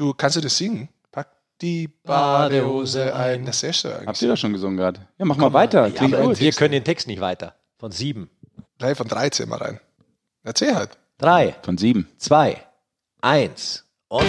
Du kannst du das singen? Pack die Badehose ein. Das ist ja Habt ihr das schon gesungen gerade? Ja, mach mal weiter. Ja, Klingt gut. wir können den Text nicht weiter. Von sieben. Drei von 13 mal rein. Erzähl halt. Drei, Von sieben. zwei, eins und.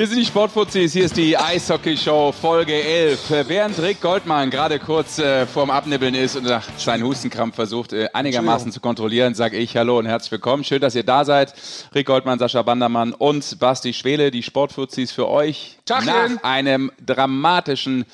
Hier sind die Sportfuzis, hier ist die Eishockey-Show Folge 11. Äh, Während Rick Goldmann gerade kurz äh, vorm Abnibbeln ist und nach seinen Hustenkrampf versucht äh, einigermaßen zu kontrollieren, sage ich Hallo und herzlich willkommen. Schön, dass ihr da seid. Rick Goldmann, Sascha Bandermann und Basti Schwele, die Sportfuzis für euch. Tachchen. Nach einem dramatischen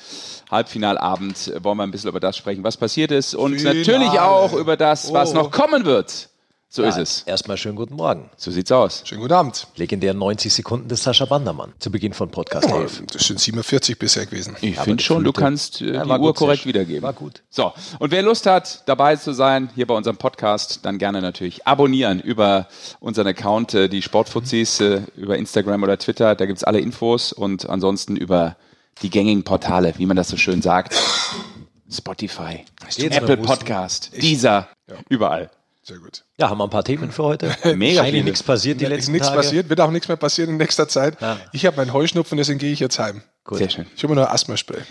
Halbfinalabend wollen wir ein bisschen über das sprechen, was passiert ist und Finale. natürlich auch über das, was Oh. noch kommen wird. So ist es. Erstmal schönen guten Morgen. So sieht's aus. Schönen guten Abend. Legendären 90 Sekunden des Sascha Bandermann. Zu Beginn von Podcast 11. Das sind 47 bisher gewesen. Ich aber finde schon, du kannst äh, Ja, die Uhr korrekt Sesh. wiedergeben. War gut. So, und wer Lust hat, dabei zu sein, hier bei unserem Podcast, dann gerne natürlich abonnieren über unseren Account, äh, die Sportfuzis, äh, über Instagram oder Twitter. Da gibt's alle Infos und ansonsten über die gängigen Portale, wie man das so schön sagt. Spotify, Apple? Podcast, dieser, überall. Sehr gut. Ja, haben wir ein paar Themen für heute. Mega Eigentlich nichts passiert die letzten nichts Tage. passiert, wird auch nichts mehr passieren in nächster Zeit. Ja. Ich habe meinen Heuschnupfen, deswegen gehe ich jetzt heim. Gut. Sehr schön. Ich habe nur Asthma-Spray.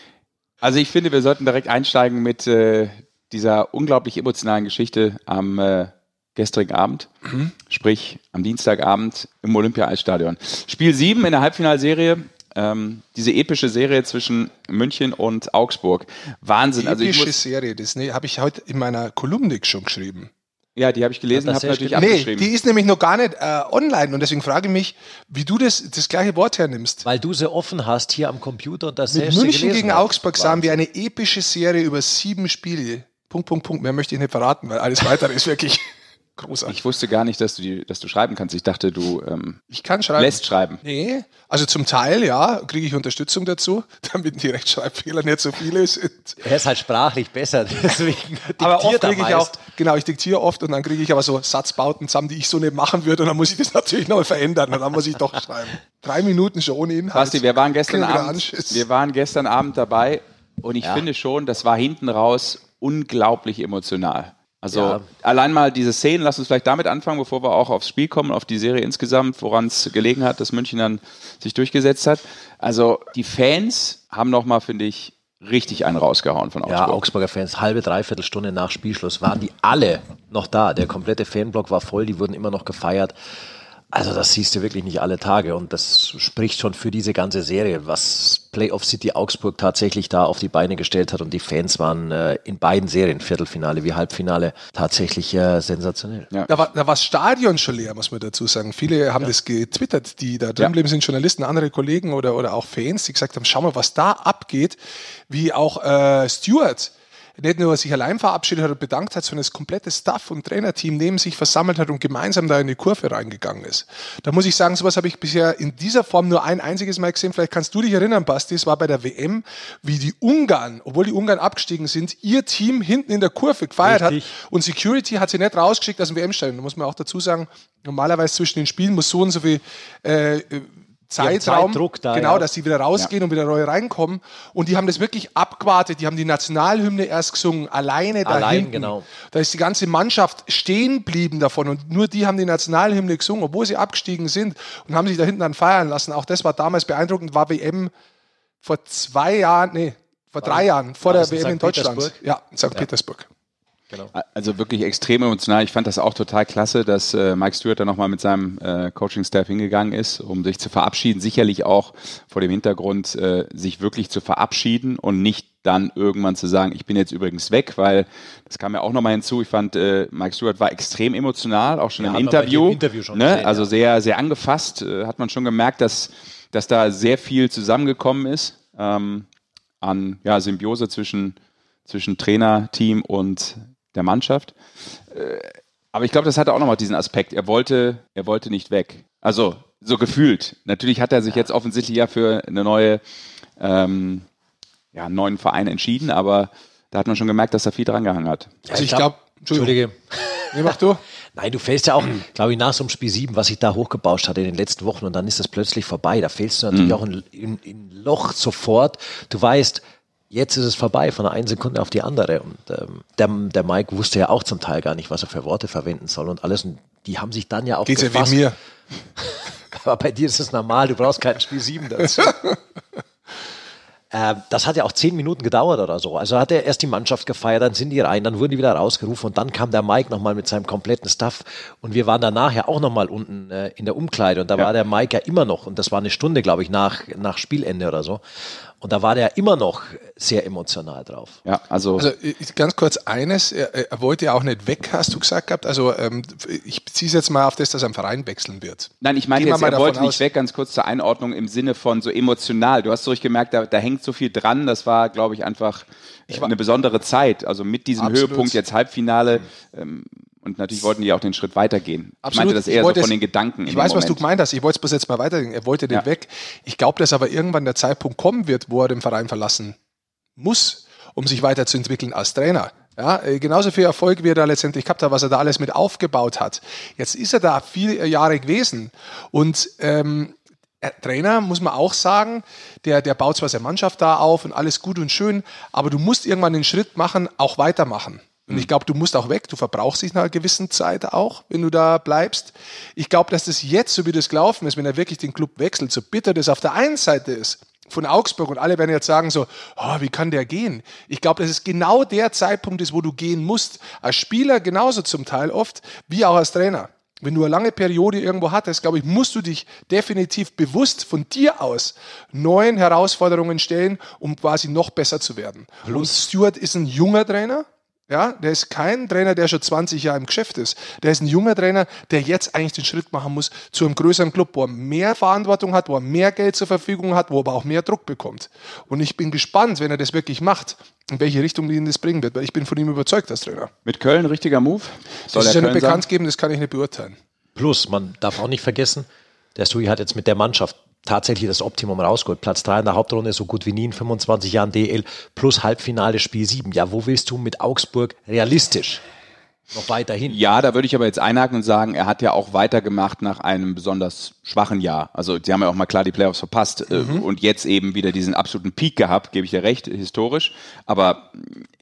Also ich finde, wir sollten direkt einsteigen mit äh, dieser unglaublich emotionalen Geschichte am äh, gestrigen Abend, sprich am Dienstagabend im Olympia-Eisstadion. Spiel 7 in der Halbfinalserie, ähm, diese epische Serie zwischen München und Augsburg. Wahnsinn. Also ich Epische muss, Serie, das ne, habe ich heute in meiner Kolumne schon geschrieben. Ja, die habe ich gelesen, Hat habe natürlich stimmt. Nee, abgeschrieben. die ist nämlich noch gar nicht äh, online und deswegen frage ich mich, wie du das, das gleiche Wort hernimmst. Weil du sie offen hast hier am Computer und das Mit selbst München gegen hast. Augsburg sahen wir eine epische Serie über sieben Spiele. Punkt, Punkt, Punkt. Mehr möchte ich nicht verraten, weil alles weitere ist wirklich großartig. ich wusste gar nicht, dass du, die, dass du schreiben kannst. Ich dachte, du ähm, Ich kann schreiben. lässt schreiben. Nee, also zum Teil, ja, kriege ich Unterstützung dazu, damit die Rechtschreibfehler nicht so viele sind. Er ist halt sprachlich besser, deswegen Aber oft diktiert kriege ich auch, genau, ich diktiere oft und dann kriege ich aber so Satzbauten zusammen, die ich so nicht machen würde und dann muss ich das natürlich noch verändern und dann muss ich doch schreiben. Drei Minuten schon ohne Inhalt. Basti, wir waren gestern Abend, wir waren gestern Abend dabei und ich Ja. finde schon, das war hinten raus unglaublich emotional. Also Ja. allein mal diese Szenen, lass uns vielleicht damit anfangen, bevor wir auch aufs Spiel kommen, auf die Serie insgesamt, woran es gelegen hat, dass München dann sich durchgesetzt hat. Also die Fans haben nochmal, finde ich, richtig einen rausgehauen von Augsburg. Ja, Augsburger Fans, halbe, dreiviertel Stunde nach Spielschluss waren die alle noch da. Der komplette Fanblock war voll, die wurden immer noch gefeiert. Also das siehst du wirklich nicht alle Tage und das spricht schon für diese ganze Serie, was Playoff City Augsburg tatsächlich da auf die Beine gestellt hat und die Fans waren äh, in beiden Serien, Viertelfinale wie Halbfinale, tatsächlich äh, sensationell. Ja. Da war, da war das Stadion schon leer, muss man dazu sagen. Viele haben das getwittert, die da drin Ja. bleiben, sind Journalisten, andere Kollegen oder, oder auch Fans, die gesagt haben, schau mal, was da abgeht, wie auch äh, Stewart nicht nur sich allein verabschiedet hat und bedankt hat, sondern das komplette Staff und Trainerteam neben sich versammelt hat und gemeinsam da in die Kurve reingegangen ist. Da muss ich sagen, sowas habe ich bisher in dieser Form nur ein einziges Mal gesehen. Vielleicht kannst du dich erinnern, Basti, es war bei der WM, wie die Ungarn, obwohl die Ungarn abgestiegen sind, ihr Team hinten in der Kurve gefeiert Richtig. hat und Security hat sie nicht rausgeschickt aus dem WM-Stadion. Da muss man auch dazu sagen, normalerweise zwischen den Spielen muss so und so viel äh, Zeitraum, Zeitdruck da, genau, ja. dass die wieder rausgehen und wieder neu reinkommen. Und die haben das wirklich abgewartet. Die haben die Nationalhymne erst gesungen, alleine da Allein, hinten. genau. Da ist die ganze Mannschaft stehen blieben davon und nur die haben die Nationalhymne gesungen, obwohl sie abgestiegen sind und haben sich da hinten dann feiern lassen. Auch das war damals beeindruckend, war WM vor zwei Jahren, nee, vor drei Jahren, vor war der WM in. Deutschland. Ja, in St. Petersburg. Also wirklich extrem emotional. Ich fand das auch total klasse, dass äh, Mike Stewart da nochmal mit seinem äh, Coaching-Staff hingegangen ist, um sich zu verabschieden. Sicherlich auch vor dem Hintergrund, äh, sich wirklich zu verabschieden und nicht dann irgendwann zu sagen, ich bin jetzt übrigens weg, weil das kam ja auch nochmal hinzu. Ich fand, äh, Mike Stewart war extrem emotional, auch schon Ja, im Interview. Interview schon ne? gesehen, also ja. sehr, sehr angefasst. Äh, hat man schon gemerkt, dass, dass da sehr viel zusammengekommen ist ähm, an ja, Symbiose zwischen, zwischen Trainer, Team und der Mannschaft. Äh, Aber ich glaube, das hatte auch nochmal diesen Aspekt. Er wollte, er wollte nicht weg. Also so gefühlt. Natürlich hat er sich jetzt offensichtlich ja für eine neue, ähm, ja, einen neuen Verein entschieden, aber da hat man schon gemerkt, dass er viel dran gehangen hat. Also ich glaub- glaube, Entschuldigung, Entschuldige. nee, mach du. Nein, du fällst ja auch, glaube ich, nach so einem Spiel 7, was ich da hochgebauscht hatte in den letzten Wochen und dann ist das plötzlich vorbei. Da fällst du natürlich auch in, in, in Loch sofort. Du weißt, jetzt ist es vorbei von der einen Sekunde auf die andere. Und ähm, der, der Mike wusste ja auch zum Teil gar nicht, was er für Worte verwenden soll und alles. Und die haben sich dann ja auch Geht's gefasst. ja wie mir. Aber bei dir ist es normal, du brauchst kein Spiel 7 dazu. Äh, das hat ja auch zehn Minuten gedauert oder so. Also hat er erst die Mannschaft gefeiert, dann sind die rein, dann wurden die wieder rausgerufen und dann kam der Mike nochmal mit seinem kompletten Stuff und wir waren danach ja auch nochmal unten äh, in der Umkleide und da Ja. war der Mike ja immer noch und das war eine Stunde, glaube ich, nach, nach Spielende oder so. Und da war der immer noch sehr emotional drauf. Ja, also, Also ich- ganz kurz eines, er, er wollte ja auch nicht weg, hast du gesagt gehabt. Also ähm, ich beziehe es jetzt mal auf das, dass er am Verein wechseln wird. nein, ich meine jetzt, mal er wollte nicht weg, ganz kurz zur Einordnung im Sinne von so emotional. Du hast so richtig gemerkt, da, da hängt so viel dran. Das war, glaube ich, einfach äh, eine besondere Zeit. Also mit diesem Absolut. Höhepunkt jetzt Halbfinale. Ähm, und natürlich wollten die auch den Schritt weitergehen. Ich Absolut. meinte das Ich eher so von es- den Gedanken. Ich weiß, was du gemeint hast. Ich wollte es bloß jetzt mal weiterdenken. Er wollte nicht Ja. weg. Ich glaube, dass aber irgendwann der Zeitpunkt kommen wird, wo er den Verein verlassen muss, um sich weiterzuentwickeln als Trainer. Ja, äh, genauso viel Erfolg, wie er da letztendlich gehabt hat, was er da alles mit aufgebaut hat. Jetzt ist er da viele Jahre gewesen und ähm, äh, Trainer, muss man auch sagen, der, der baut zwar seine Mannschaft da auf und alles gut und schön, aber du musst irgendwann den Schritt machen, auch weitermachen. Und ich glaube, du musst auch weg, du verbrauchst dich nach einer gewissen Zeit auch, wenn du da bleibst. Ich glaube, dass das jetzt, so wie das gelaufen ist, wenn er wirklich den Club wechselt, so bitter das auf der einen Seite ist, von Augsburg und alle werden jetzt sagen so, oh, wie kann der gehen? Ich glaube, dass es genau der Zeitpunkt ist, wo du gehen musst. Als Spieler genauso zum Teil oft, wie auch als Trainer. Wenn du eine lange Periode irgendwo hattest, glaube ich, musst du dich definitiv bewusst von dir aus neuen Herausforderungen stellen, um quasi noch besser zu werden. Und Stuart ist ein junger Trainer. Ja, der ist kein Trainer, der schon 20 Jahre im Geschäft ist. Der ist ein junger Trainer, der jetzt eigentlich den Schritt machen muss zu einem größeren Club, wo er mehr Verantwortung hat, wo er mehr Geld zur Verfügung hat, wo er aber auch mehr Druck bekommt. Und ich bin gespannt, wenn er das wirklich macht, in welche Richtung ihn das bringen wird, weil ich bin von ihm überzeugt als Trainer. Mit Köln richtiger Move? Soll Das ist er ja nicht bekannt sein? geben, das kann ich nicht beurteilen. Plus, man darf auch nicht vergessen, der Sui hat jetzt mit der Mannschaft tatsächlich das Optimum rausgeholt. Platz 3 in der Hauptrunde, so gut wie nie in 25 Jahren DL, plus Halbfinale Spiel 7. Ja, wo willst du mit Augsburg realistisch noch weiterhin? Ja, da würde ich aber jetzt einhaken und sagen, er hat ja auch weitergemacht nach einem besonders schwachen Jahr. Also die haben ja auch mal klar die Playoffs verpasst äh, und jetzt eben wieder diesen absoluten Peak gehabt, gebe ich dir recht, historisch. Aber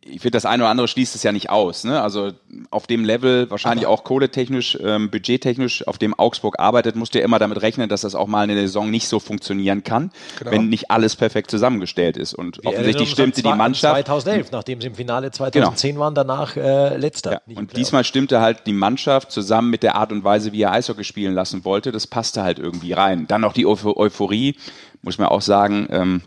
ich finde, das eine oder andere schließt es ja nicht aus. Ne? Also auf dem Level, wahrscheinlich auch kohletechnisch, ähm, budgettechnisch, auf dem Augsburg arbeitet, musst du ja immer damit rechnen, dass das auch mal in der Saison nicht so funktionieren kann, Genau. wenn nicht alles perfekt zusammengestellt ist. Und Wir offensichtlich stimmte die Mannschaft. 2011, nachdem sie im Finale 2010 waren, danach äh, letzter. Ja, und Playoff. diesmal stimmte halt die Mannschaft zusammen mit der Art und Weise, wie er Eishockey spielen lassen wollte. Das passte halt irgendwie rein. Dann noch die Euph- Euphorie, muss man auch sagen. Ähm,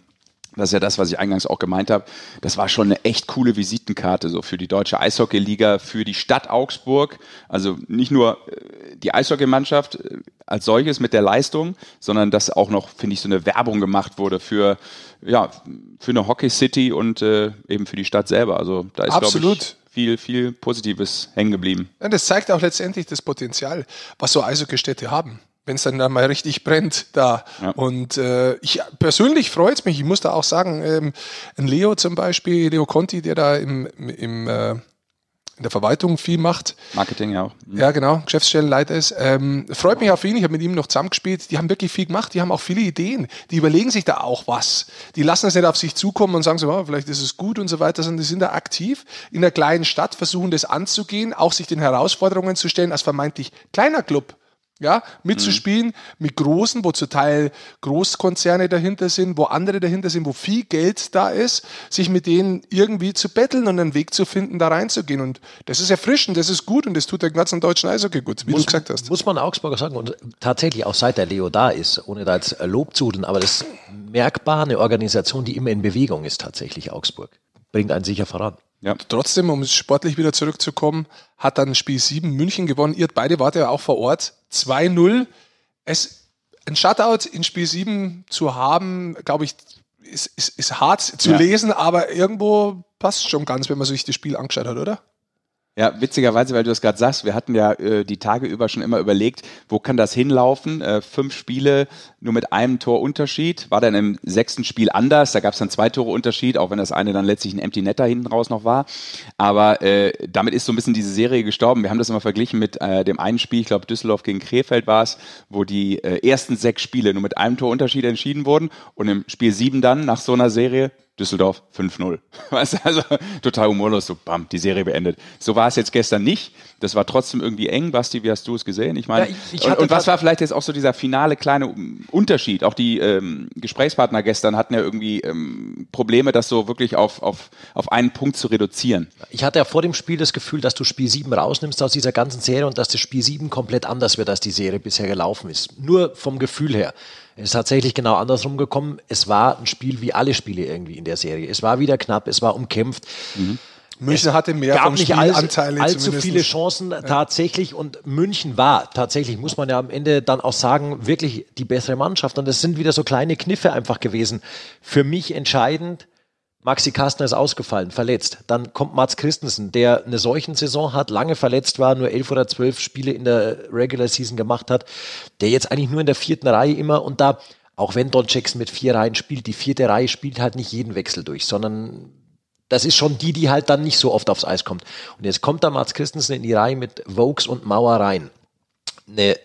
das ist ja das, was ich eingangs auch gemeint habe. Das war schon eine echt coole Visitenkarte so für die deutsche Eishockeyliga, für die Stadt Augsburg. Also nicht nur äh, die Eishockeymannschaft äh, als solches mit der Leistung, sondern dass auch noch, finde ich, so eine Werbung gemacht wurde für ja für eine Hockey City und äh, eben für die Stadt selber. Also da ist glaube Absolut. ich viel, viel Positives hängen geblieben. Ja, das zeigt auch letztendlich das Potenzial, was so Eishockey-Städte haben. Wenn es dann da mal richtig brennt da. Ja. Und äh, ich persönlich freut es mich. Ich muss da auch sagen, ähm, ein Leo zum Beispiel, Leo Conti, der da im, im, äh, in der Verwaltung viel macht, Marketing ja auch. ja, genau, Geschäftsstellenleiter ist. Ähm, freut mich auf ihn, ich habe mit ihm noch zusammengespielt. Die haben wirklich viel gemacht, die haben auch viele Ideen. Die überlegen sich da auch was. Die lassen es nicht auf sich zukommen und sagen so, oh, vielleicht ist es gut und so weiter, sondern die sind da aktiv in der kleinen Stadt, versuchen das anzugehen, auch sich den Herausforderungen zu stellen als vermeintlich kleiner Club. Ja, mitzuspielen mit Großen, wo zum Teil Großkonzerne dahinter sind, wo andere dahinter sind, wo viel Geld da ist, sich mit denen irgendwie zu betteln und einen Weg zu finden, da reinzugehen. Und das ist erfrischend, das ist gut und das tut der ganzen deutschen Eishockey gut, wie du gesagt hast. Muss man Augsburger sagen. Und tatsächlich, auch seit der Leo da ist, ohne da jetzt Lob zu tun, aber das ist merkbar eine Organisation, die immer in Bewegung ist, tatsächlich Augsburg. Bringt einen sicher voran. Ja. Trotzdem, um sportlich wieder zurückzukommen, hat dann Spiel 7 München gewonnen. Ihr beide wart ja auch vor Ort. 2-0. Es, ein Shutout in Spiel 7 zu haben, glaube ich, ist, ist, ist hart zu Ja. lesen, aber irgendwo passt schon ganz, wenn man sich das Spiel angeschaut hat, oder? Ja, witzigerweise, weil du das gerade sagst, wir hatten ja äh, die Tage über schon immer überlegt, wo kann das hinlaufen? Äh, fünf Spiele nur mit einem Tor Unterschied. War dann im sechsten Spiel anders. Da gab es dann zwei Tore Unterschied, auch wenn das eine dann letztlich ein Empty Netter hinten raus noch war. Aber äh, damit ist so ein bisschen diese Serie gestorben. Wir haben das immer verglichen mit äh, dem einen Spiel, ich glaube Düsseldorf gegen Krefeld war es, wo die äh, ersten sechs Spiele nur mit einem Tor Unterschied entschieden wurden und im Spiel sieben dann nach so einer Serie Düsseldorf 5-0. Weißt du, also total humorlos, so bam, die Serie beendet. So war es jetzt gestern nicht. Das war trotzdem irgendwie eng. Basti, wie hast du es gesehen? Ich meine, Ja, ich- ich und, und was war vielleicht jetzt auch so dieser finale kleine Unterschied? Auch die ähm, Gesprächspartner gestern hatten ja irgendwie ähm, Probleme, das so wirklich auf, auf, auf einen Punkt zu reduzieren. Ich hatte ja vor dem Spiel das Gefühl, dass du Spiel 7 rausnimmst aus dieser ganzen Serie und dass das Spiel 7 komplett anders wird, als die Serie bisher gelaufen ist. Nur vom Gefühl her. Es ist tatsächlich genau andersrum gekommen. Es war ein Spiel wie alle Spiele irgendwie in der Serie. Es war wieder knapp, es war umkämpft. München hatte mehr gab vom nicht allzu, Anteile allzu zumindest. viele Chancen tatsächlich und München war tatsächlich, muss man ja am Ende dann auch sagen, wirklich die bessere Mannschaft und es sind wieder so kleine Kniffe einfach gewesen. Für mich entscheidend, Maxi Kastner ist ausgefallen, verletzt. Dann kommt Mats Christensen, der eine solchen Saison hat, lange verletzt war, nur elf oder zwölf Spiele in der Regular Season gemacht hat, der jetzt eigentlich nur in der vierten Reihe immer und da, auch wenn Don Jackson mit vier Reihen spielt, die vierte Reihe spielt halt nicht jeden Wechsel durch, sondern das ist schon die, die halt dann nicht so oft aufs Eis kommt. Und jetzt kommt da Mats Christensen in die Reihe mit Vokes und Mauer rein. Eine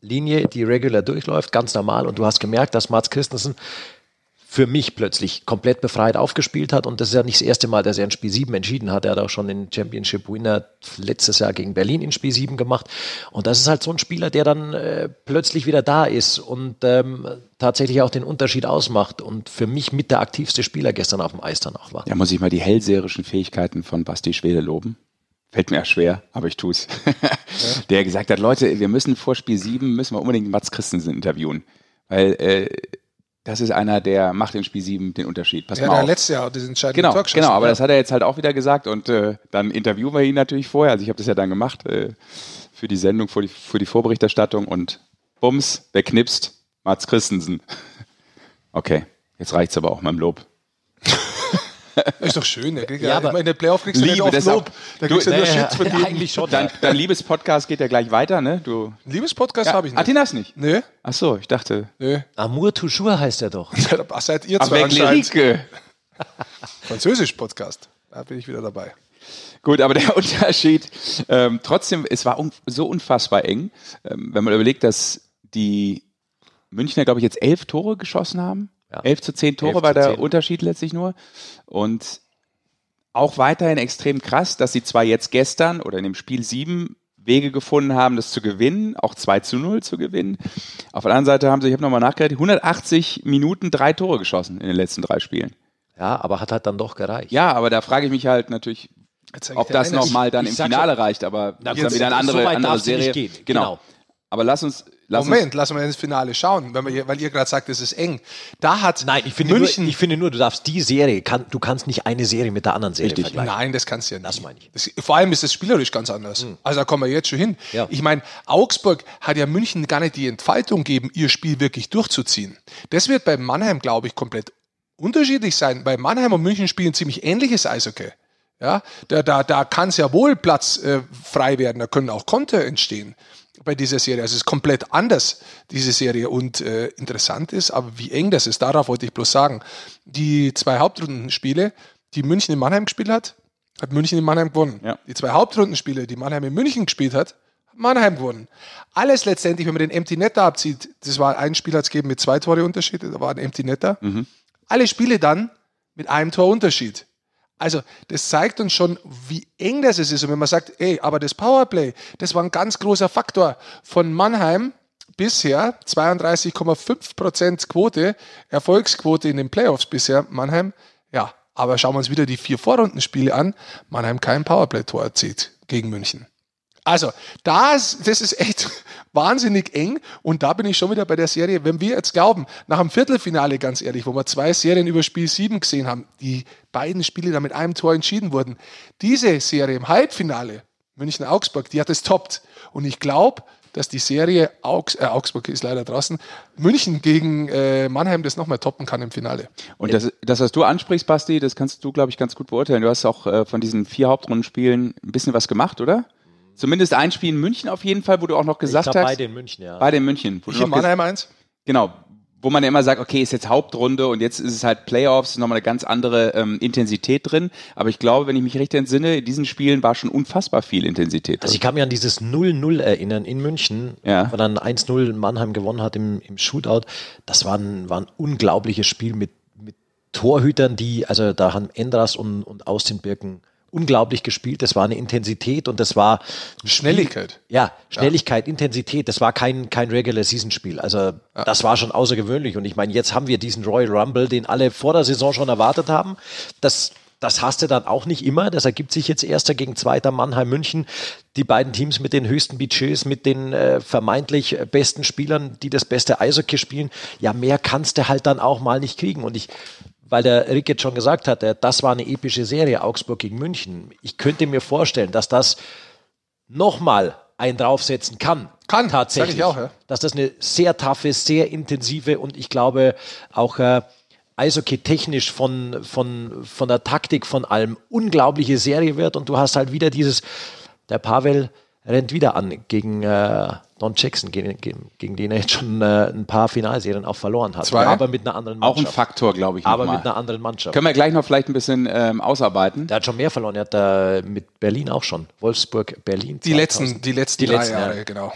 Linie, die regular durchläuft, ganz normal. Und du hast gemerkt, dass Mats Christensen für mich plötzlich komplett befreit aufgespielt hat. Und das ist ja nicht das erste Mal, dass er in Spiel 7 entschieden hat. Er hat auch schon den Championship Winner letztes Jahr gegen Berlin in Spiel 7 gemacht. Und das ist halt so ein Spieler, der dann äh, plötzlich wieder da ist und ähm, tatsächlich auch den Unterschied ausmacht. Und für mich mit der aktivste Spieler gestern auf dem Eis dann auch war. Da muss ich mal die hellseherischen Fähigkeiten von Basti Schwede loben. Fällt mir ja schwer, aber ich tue es. Der gesagt hat, Leute, wir müssen vor Spiel 7, müssen wir unbedingt Mats Christensen interviewen. Weil äh, das ist einer, der macht in Spiel 7 den Unterschied. Pass Ja, mal der auf. letzte Jahr das entscheidende Genau, geschossen. genau, aber Ja. das hat er jetzt halt auch wieder gesagt und äh, dann interviewen wir ihn natürlich vorher. Also ich habe das ja dann gemacht äh, für die Sendung, für die, für die Vorberichterstattung und bums, wer knipst? Mats Christensen. Okay, jetzt reicht's aber auch mit dem Lob. Ist doch schön. Der kriegt ja, Ja, aber- immer in der Playoff kriegst du Liebe, oft Lob. Da Du- kriegst du nur Naja, Shit von jedem. eigentlich schon. Dein, dein Liebespodcast geht ja gleich weiter, ne? Du. Liebespodcast habe ich Ah, nicht. den hast du nicht? Nö, Ach so, ich dachte. nö. Amour toujours heißt er doch. Seid ihr zwei anscheinend. Französisch-Podcast. Da bin ich wieder dabei. Gut, aber der Unterschied, ähm, trotzdem, es war un so unfassbar eng, ähm, wenn man überlegt, dass die Münchner, glaube ich, jetzt elf Tore geschossen haben. Ja. Elf zu zehn Tore Elf war der zehn. Unterschied letztlich nur. Und auch weiterhin extrem krass, dass sie zwar jetzt gestern oder in dem Spiel sieben Wege gefunden haben, das zu gewinnen, auch 2 zu 0 zu gewinnen. Auf der anderen Seite haben sie, ich habe nochmal nachgerechnet, 180 Minuten drei Tore geschossen in den letzten drei Spielen. Ja, aber hat halt dann doch gereicht. Ja, aber da frage ich mich halt natürlich, ob das nochmal dann ich im Finale reicht, aber das ist dann wieder eine andere, so weit andere Serie. gehen. Genau. Genau. Aber lass uns, lass Moment, lassen wir ins Finale schauen, wir, weil ihr gerade sagt, es ist eng. Da hat Nein, ich finde, München. nur, ich finde nur, du darfst die Serie, kann, du kannst nicht eine Serie mit der anderen Serie Richtig. vergleichen. Nein, das kannst du ja nicht. Das meine ich. Das, vor allem ist das spielerisch ganz anders. Also da kommen wir jetzt schon hin. Ja. Ich meine, Augsburg hat ja München gar nicht die Entfaltung gegeben, ihr Spiel wirklich durchzuziehen. Das wird bei Mannheim, glaube ich, komplett unterschiedlich sein. Bei Mannheim und München spielen ziemlich ähnliches Eishockey. Ja, da, da, da kann es ja wohl Platz äh, frei werden, da können auch Konter entstehen bei dieser Serie. Also es ist komplett anders, diese Serie. Und äh, interessant ist, aber wie eng das ist, darauf wollte ich bloß sagen. Die zwei Hauptrundenspiele, die München in Mannheim gespielt hat, hat München in Mannheim gewonnen. Ja. Die zwei Hauptrundenspiele, die Mannheim in München gespielt hat, hat Mannheim gewonnen. Alles letztendlich, wenn man den Empty Netter abzieht, das war ein Spiel hat es gegeben mit zwei Tore Unterschied, da war ein Empty Netter. Alle Spiele dann mit einem Tor Unterschied. Also, das zeigt uns schon, wie eng das ist. Und wenn man sagt, ey, aber das Powerplay, das war ein ganz großer Faktor von Mannheim bisher, 32,5% Quote, Erfolgsquote in den Playoffs bisher, Mannheim. Ja, aber schauen wir uns wieder die vier Vorrundenspiele an. Mannheim kein Powerplay-Tor erzielt gegen München. Also, das, das ist echt wahnsinnig eng. Und da bin ich schon wieder bei der Serie. Wenn wir jetzt glauben, nach dem Viertelfinale, ganz ehrlich, wo wir zwei Serien über Spiel 7 gesehen haben, die beiden Spiele da mit einem Tor entschieden wurden, diese Serie im Halbfinale, München-Augsburg, die hat es toppt. Und ich glaube, dass die Serie Augs äh, Augsburg ist leider draußen, München gegen äh, Mannheim das nochmal toppen kann im Finale. Und das, das, was du ansprichst, Basti, das kannst du, glaube ich, ganz gut beurteilen. Du hast auch äh, von diesen vier Hauptrundenspielen ein bisschen was gemacht, oder? Zumindest ein Spiel in München auf jeden Fall, wo du auch noch Ich gesagt glaub, hast. beide in München, ja. Beide in München. Wo Ich du in Mannheim eins. Genau. Wo man ja immer sagt, okay, ist jetzt Hauptrunde und jetzt ist es halt Playoffs, ist nochmal eine ganz andere ähm, Intensität drin. Aber ich glaube, wenn ich mich richtig entsinne, in diesen Spielen war schon unfassbar viel Intensität Also drin. ich kann mich an dieses 0-0 erinnern in München, Ja. wo dann 1-0 Mannheim gewonnen hat im, im Shootout. Das war ein, war ein unglaubliches Spiel mit, mit Torhütern, die, also da haben Endras und, und Austin Birken unglaublich gespielt. Das war eine Intensität und das war Schnelligkeit. Ja, Schnelligkeit, ja. Intensität. Das war kein, kein Regular Season Spiel. Also ja. das war schon außergewöhnlich. Und ich meine, jetzt haben wir diesen Royal Rumble, den alle vor der Saison schon erwartet haben. Das das hast du dann auch nicht immer. Das ergibt sich jetzt erster gegen zweiter Mannheim München. Die beiden Teams mit den höchsten Budgets, mit den äh, vermeintlich besten Spielern, die das beste Eishockey spielen. Ja, mehr kannst du halt dann auch mal nicht kriegen. Und ich weil der Rick jetzt schon gesagt hat, das war eine epische Serie, Augsburg gegen München. Ich könnte mir vorstellen, dass das nochmal einen draufsetzen kann. Kann, tatsächlich. Auch, ja. Dass das eine sehr taffe, sehr intensive und ich glaube auch äh, Eishockey technisch von, von, von der Taktik, von allem unglaubliche Serie wird und du hast halt wieder dieses, der Pavel rennt wieder an gegen äh, Don Jackson, gegen, gegen, den er jetzt schon äh, ein paar Finalserien auch verloren hat. Zwei. Aber mit einer anderen Mannschaft. Auch ein Faktor, glaube ich. Aber mal. mit einer anderen Mannschaft. Können wir gleich noch vielleicht ein bisschen ähm, ausarbeiten. Der hat schon mehr verloren. Er hat äh, mit Berlin auch schon. Wolfsburg, Berlin. Die letzten, die letzten, die letzten Jahre, ja. genau.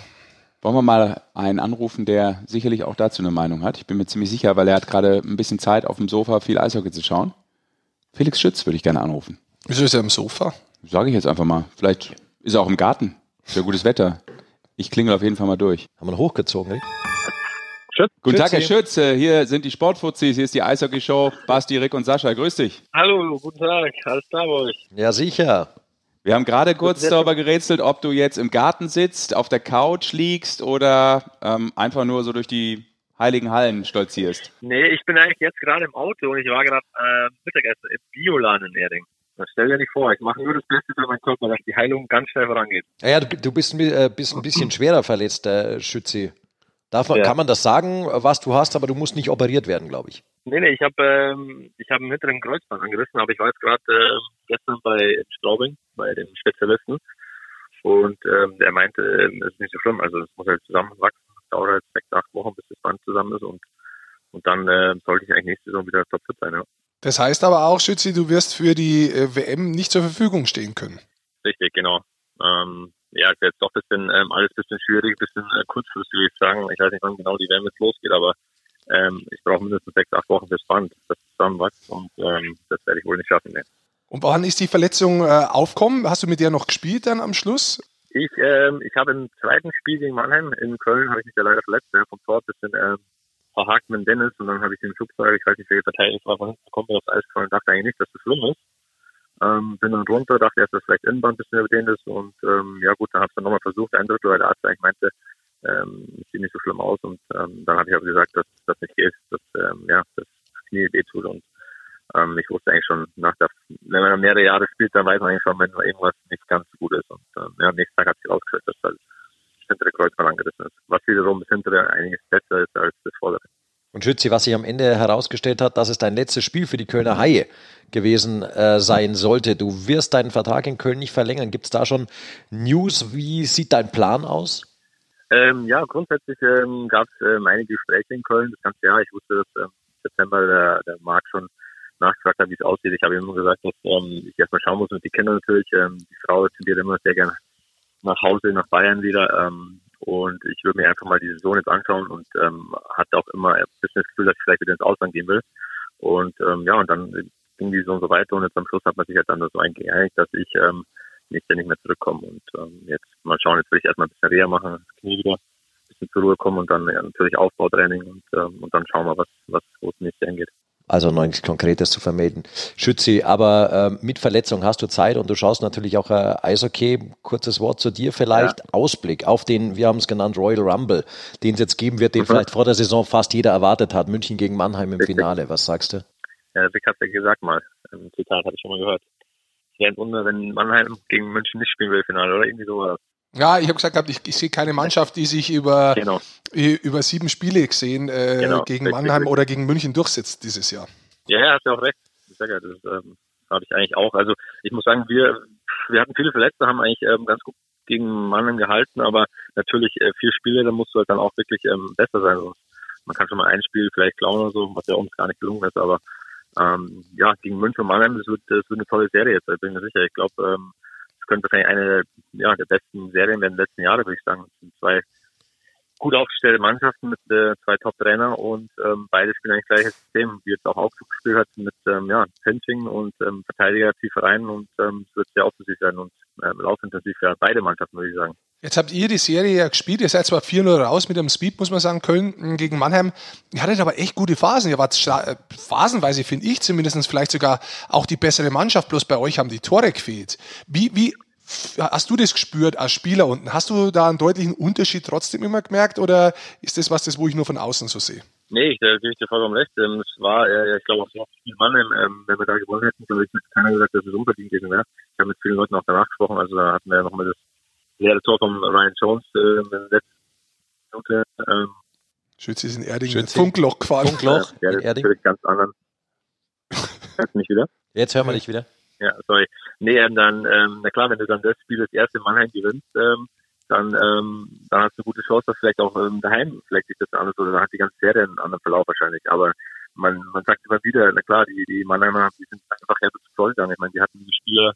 Wollen wir mal einen anrufen, der sicherlich auch dazu eine Meinung hat? Ich bin mir ziemlich sicher, weil er hat gerade ein bisschen Zeit auf dem Sofa viel Eishockey zu schauen. Felix Schütz würde ich gerne anrufen. Wieso ist er im Sofa? Sage ich jetzt einfach mal. Vielleicht ist er auch im Garten. Ist ja gutes Wetter. Ich klingel auf jeden Fall mal durch. Haben wir hochgezogen, Rick? Schütz. Guten Tag, Herr Schütz. Hier sind die Sportfuzis. Hier ist die Eishockey-Show. Basti, Rick und Sascha. Grüß dich. Hallo, guten Tag. Alles klar bei euch? Ja, sicher. Wir haben gerade kurz darüber gerätselt, ob du jetzt im Garten sitzt, auf der Couch liegst oder ähm, einfach nur so durch die heiligen Hallen stolzierst. Nee, ich bin eigentlich jetzt gerade im Auto und ich war gerade äh, Mittagessen im Bioladen in Erding. Das stell dir nicht vor. Ich mache nur das Beste für meinen Körper, dass die Heilung ganz schnell vorangeht. Ja, du, bist, äh, bist ein bisschen schwerer verletzt, äh, Schützi. Darf man, ja. Kann man das sagen, was du hast, aber du musst nicht operiert werden, glaube ich. Nee, nee, ich habe ähm, ich hab einen mittleren Kreuzband angerissen, aber ich war jetzt gerade äh, gestern bei Straubing, bei dem Spezialisten. Und ähm, der meinte, äh, es ist nicht so schlimm, also es muss halt zusammenwachsen. Es dauert halt sechs, acht Wochen, bis das Band zusammen ist und und dann äh, sollte ich eigentlich nächste Saison wieder topfit sein, ja. Das heißt aber auch, Schützi, du wirst für die äh, WM nicht zur Verfügung stehen können. Richtig, genau. Ähm, ja, jetzt doch ein bisschen ähm, alles ein bisschen schwierig, ein bisschen äh, kurzfristig, würde ich sagen. Ich weiß nicht, wann genau die WM jetzt losgeht, aber ähm, ich brauche mindestens sechs, acht Wochen fürs Band, das zusammenwächst und ähm, das werde ich wohl nicht schaffen. Nee. Und wann ist die Verletzung äh, aufkommen? Hast du mit der noch gespielt dann am Schluss? Ich, ähm, ich habe im zweiten Spiel gegen Mannheim in Köln, habe ich mich ja leider verletzt, ja, vom Tor ein bisschen ähm, verhakt mit Dennis und dann habe ich den Schubseil, ich weiß nicht, welche verteidigt war, von hinten kommt aufs Eis gefallen dachte eigentlich nicht, dass das schlimm ist. Ähm, bin dann runter, dachte erst, dass vielleicht Innenband ein bisschen überdehnt ist und ähm, ja gut, dann habe ich es dann nochmal versucht, ein Drittel, weil der Arzt eigentlich meinte, ähm, sieht nicht so schlimm aus und ähm, dann habe ich aber gesagt, dass das nicht geht, dass ähm, ja, das Knie weh tut und ähm, ich wusste eigentlich schon nach der, wenn man mehrere Jahre spielt, dann weiß man eigentlich schon, wenn irgendwas nicht ganz so gut ist und ähm, ja, am nächsten Tag hat sich rausgestellt, dass halt hintere Kreuzband angerissen ist, was wiederum das hintere einiges besser ist als das vordere. Und Schützi, was sich am Ende herausgestellt hat, dass es dein letztes Spiel für die Kölner Haie gewesen äh, sein sollte. Du wirst deinen Vertrag in Köln nicht verlängern. Gibt es da schon News? Wie sieht dein Plan aus? Ähm, ja, grundsätzlich ähm, gab es ähm, einige Gespräche in Köln das ganze Jahr. Ich wusste, dass ähm, September der, der Marc schon nachgefragt hat, wie es aussieht. Ich habe ihm nur gesagt, dass ähm, ich erstmal schauen muss mit den Kindern natürlich. Ähm, die Frau tendiert immer sehr gerne nach Hause, nach Bayern wieder. Ähm, und ich würde mir einfach mal die Saison jetzt anschauen und ähm, hatte auch immer ein bisschen das Gefühl, dass ich vielleicht wieder ins Ausland gehen will. Und ähm, ja, und dann ging die Saison so weiter und jetzt am Schluss hat man sich halt dann so eingeeinigt, dass ich ähm, nicht, nicht mehr zurückkomme. Und ähm, jetzt mal schauen, jetzt will ich erstmal ein bisschen Reha machen, das Knie wieder ein bisschen zur Ruhe kommen und dann ja, natürlich Aufbautraining und, ähm, und dann schauen wir, was, was wo es nächstes angeht also noch nichts Konkretes zu vermelden. Schützi, aber äh, mit Verletzung hast du Zeit und du schaust natürlich auch äh, Eishockey. Kurzes Wort zu dir vielleicht. Ja. Ausblick auf den, wir haben es genannt, Royal Rumble, den es jetzt geben wird, den mhm. vielleicht vor der Saison fast jeder erwartet hat. München gegen Mannheim im Richtig. Finale. Was sagst du? Ja, Rick hat ja gesagt mal. Ein Zitat habe ich schon mal gehört. Es wäre ein Wunder, wenn Mannheim gegen München nicht spielen will, Finale, oder irgendwie sowas. Ja, ich habe gesagt, ich, ich sehe keine Mannschaft, die sich über, genau. über sieben Spiele gesehen äh, genau. gegen Mannheim oder gegen München durchsetzt dieses Jahr. Ja, ja, hast ja auch recht. Ich sage ja, das ähm, habe ich eigentlich auch. Also ich muss sagen, wir, wir hatten viele Verletzte, haben eigentlich ähm, ganz gut gegen Mannheim gehalten, aber natürlich äh, vier Spiele, da musst du halt dann auch wirklich ähm, besser sein. Also, man kann schon mal ein Spiel vielleicht klauen oder so, was ja uns gar nicht gelungen ist, aber ähm, ja, gegen München und Mannheim, das wird, das wird eine tolle Serie jetzt, da bin ich mir sicher. Ich glaube, ähm, könnte wahrscheinlich eine ja, der besten Serien werden letzten Jahre, würde ich sagen. Das sind zwei gut aufgestellte Mannschaften mit äh, zwei Top-Trainer und ähm, beide spielen eigentlich gleiches System, wie jetzt auch Augsburg gespielt hat, mit ähm, ja, Fencing und ähm, Verteidiger tief rein und ähm, es wird sehr offensiv sein und ähm, laufintensiv für beide Mannschaften, würde ich sagen. Jetzt habt ihr die Serie ja gespielt, ihr seid zwar 4-0 raus mit dem Speed, muss man sagen, Köln gegen Mannheim. Ihr hattet aber echt gute Phasen. Ihr wart äh, phasenweise, finde ich zumindest, vielleicht sogar auch die bessere Mannschaft, bloß bei euch haben die Tore gefehlt. Wie, wie Hast du das gespürt als Spieler unten? Hast du da einen deutlichen Unterschied trotzdem immer gemerkt oder ist das was, das wo ich nur von außen so sehe? Nee, da gebe ich dir vollkommen recht. Ähm, es war, äh, ich glaube, auch so viel Mann, ähm, wenn wir da gewonnen hätten, glaube ich, hätte keiner gesagt, dass es unverdient gewesen wäre. Ich habe mit vielen Leuten auch danach gesprochen, also da hatten wir ja nochmal das leere Tor von Ryan Jones äh, in der letzten Minute. Ähm, Schütze ist in Erding Schütze. Funkloch gefahren. Funkloch ja, in Erding. Ganz anderen. Hörst du mich wieder? Jetzt hören wir dich wieder. Ja, sorry. Nee, ähm, dann, ähm, na klar, wenn du dann das Spiel das erste Mannheim gewinnst, ähm, dann, ähm, dann hast du eine gute Chance, dass vielleicht auch ähm, daheim vielleicht sich das anders oder dann hat die ganze Serie einen anderen Verlauf wahrscheinlich. Aber man, man sagt immer wieder, na klar, die, die Mannheimer, die sind einfach herbe zu voll dann. Ich meine, die hatten die Spieler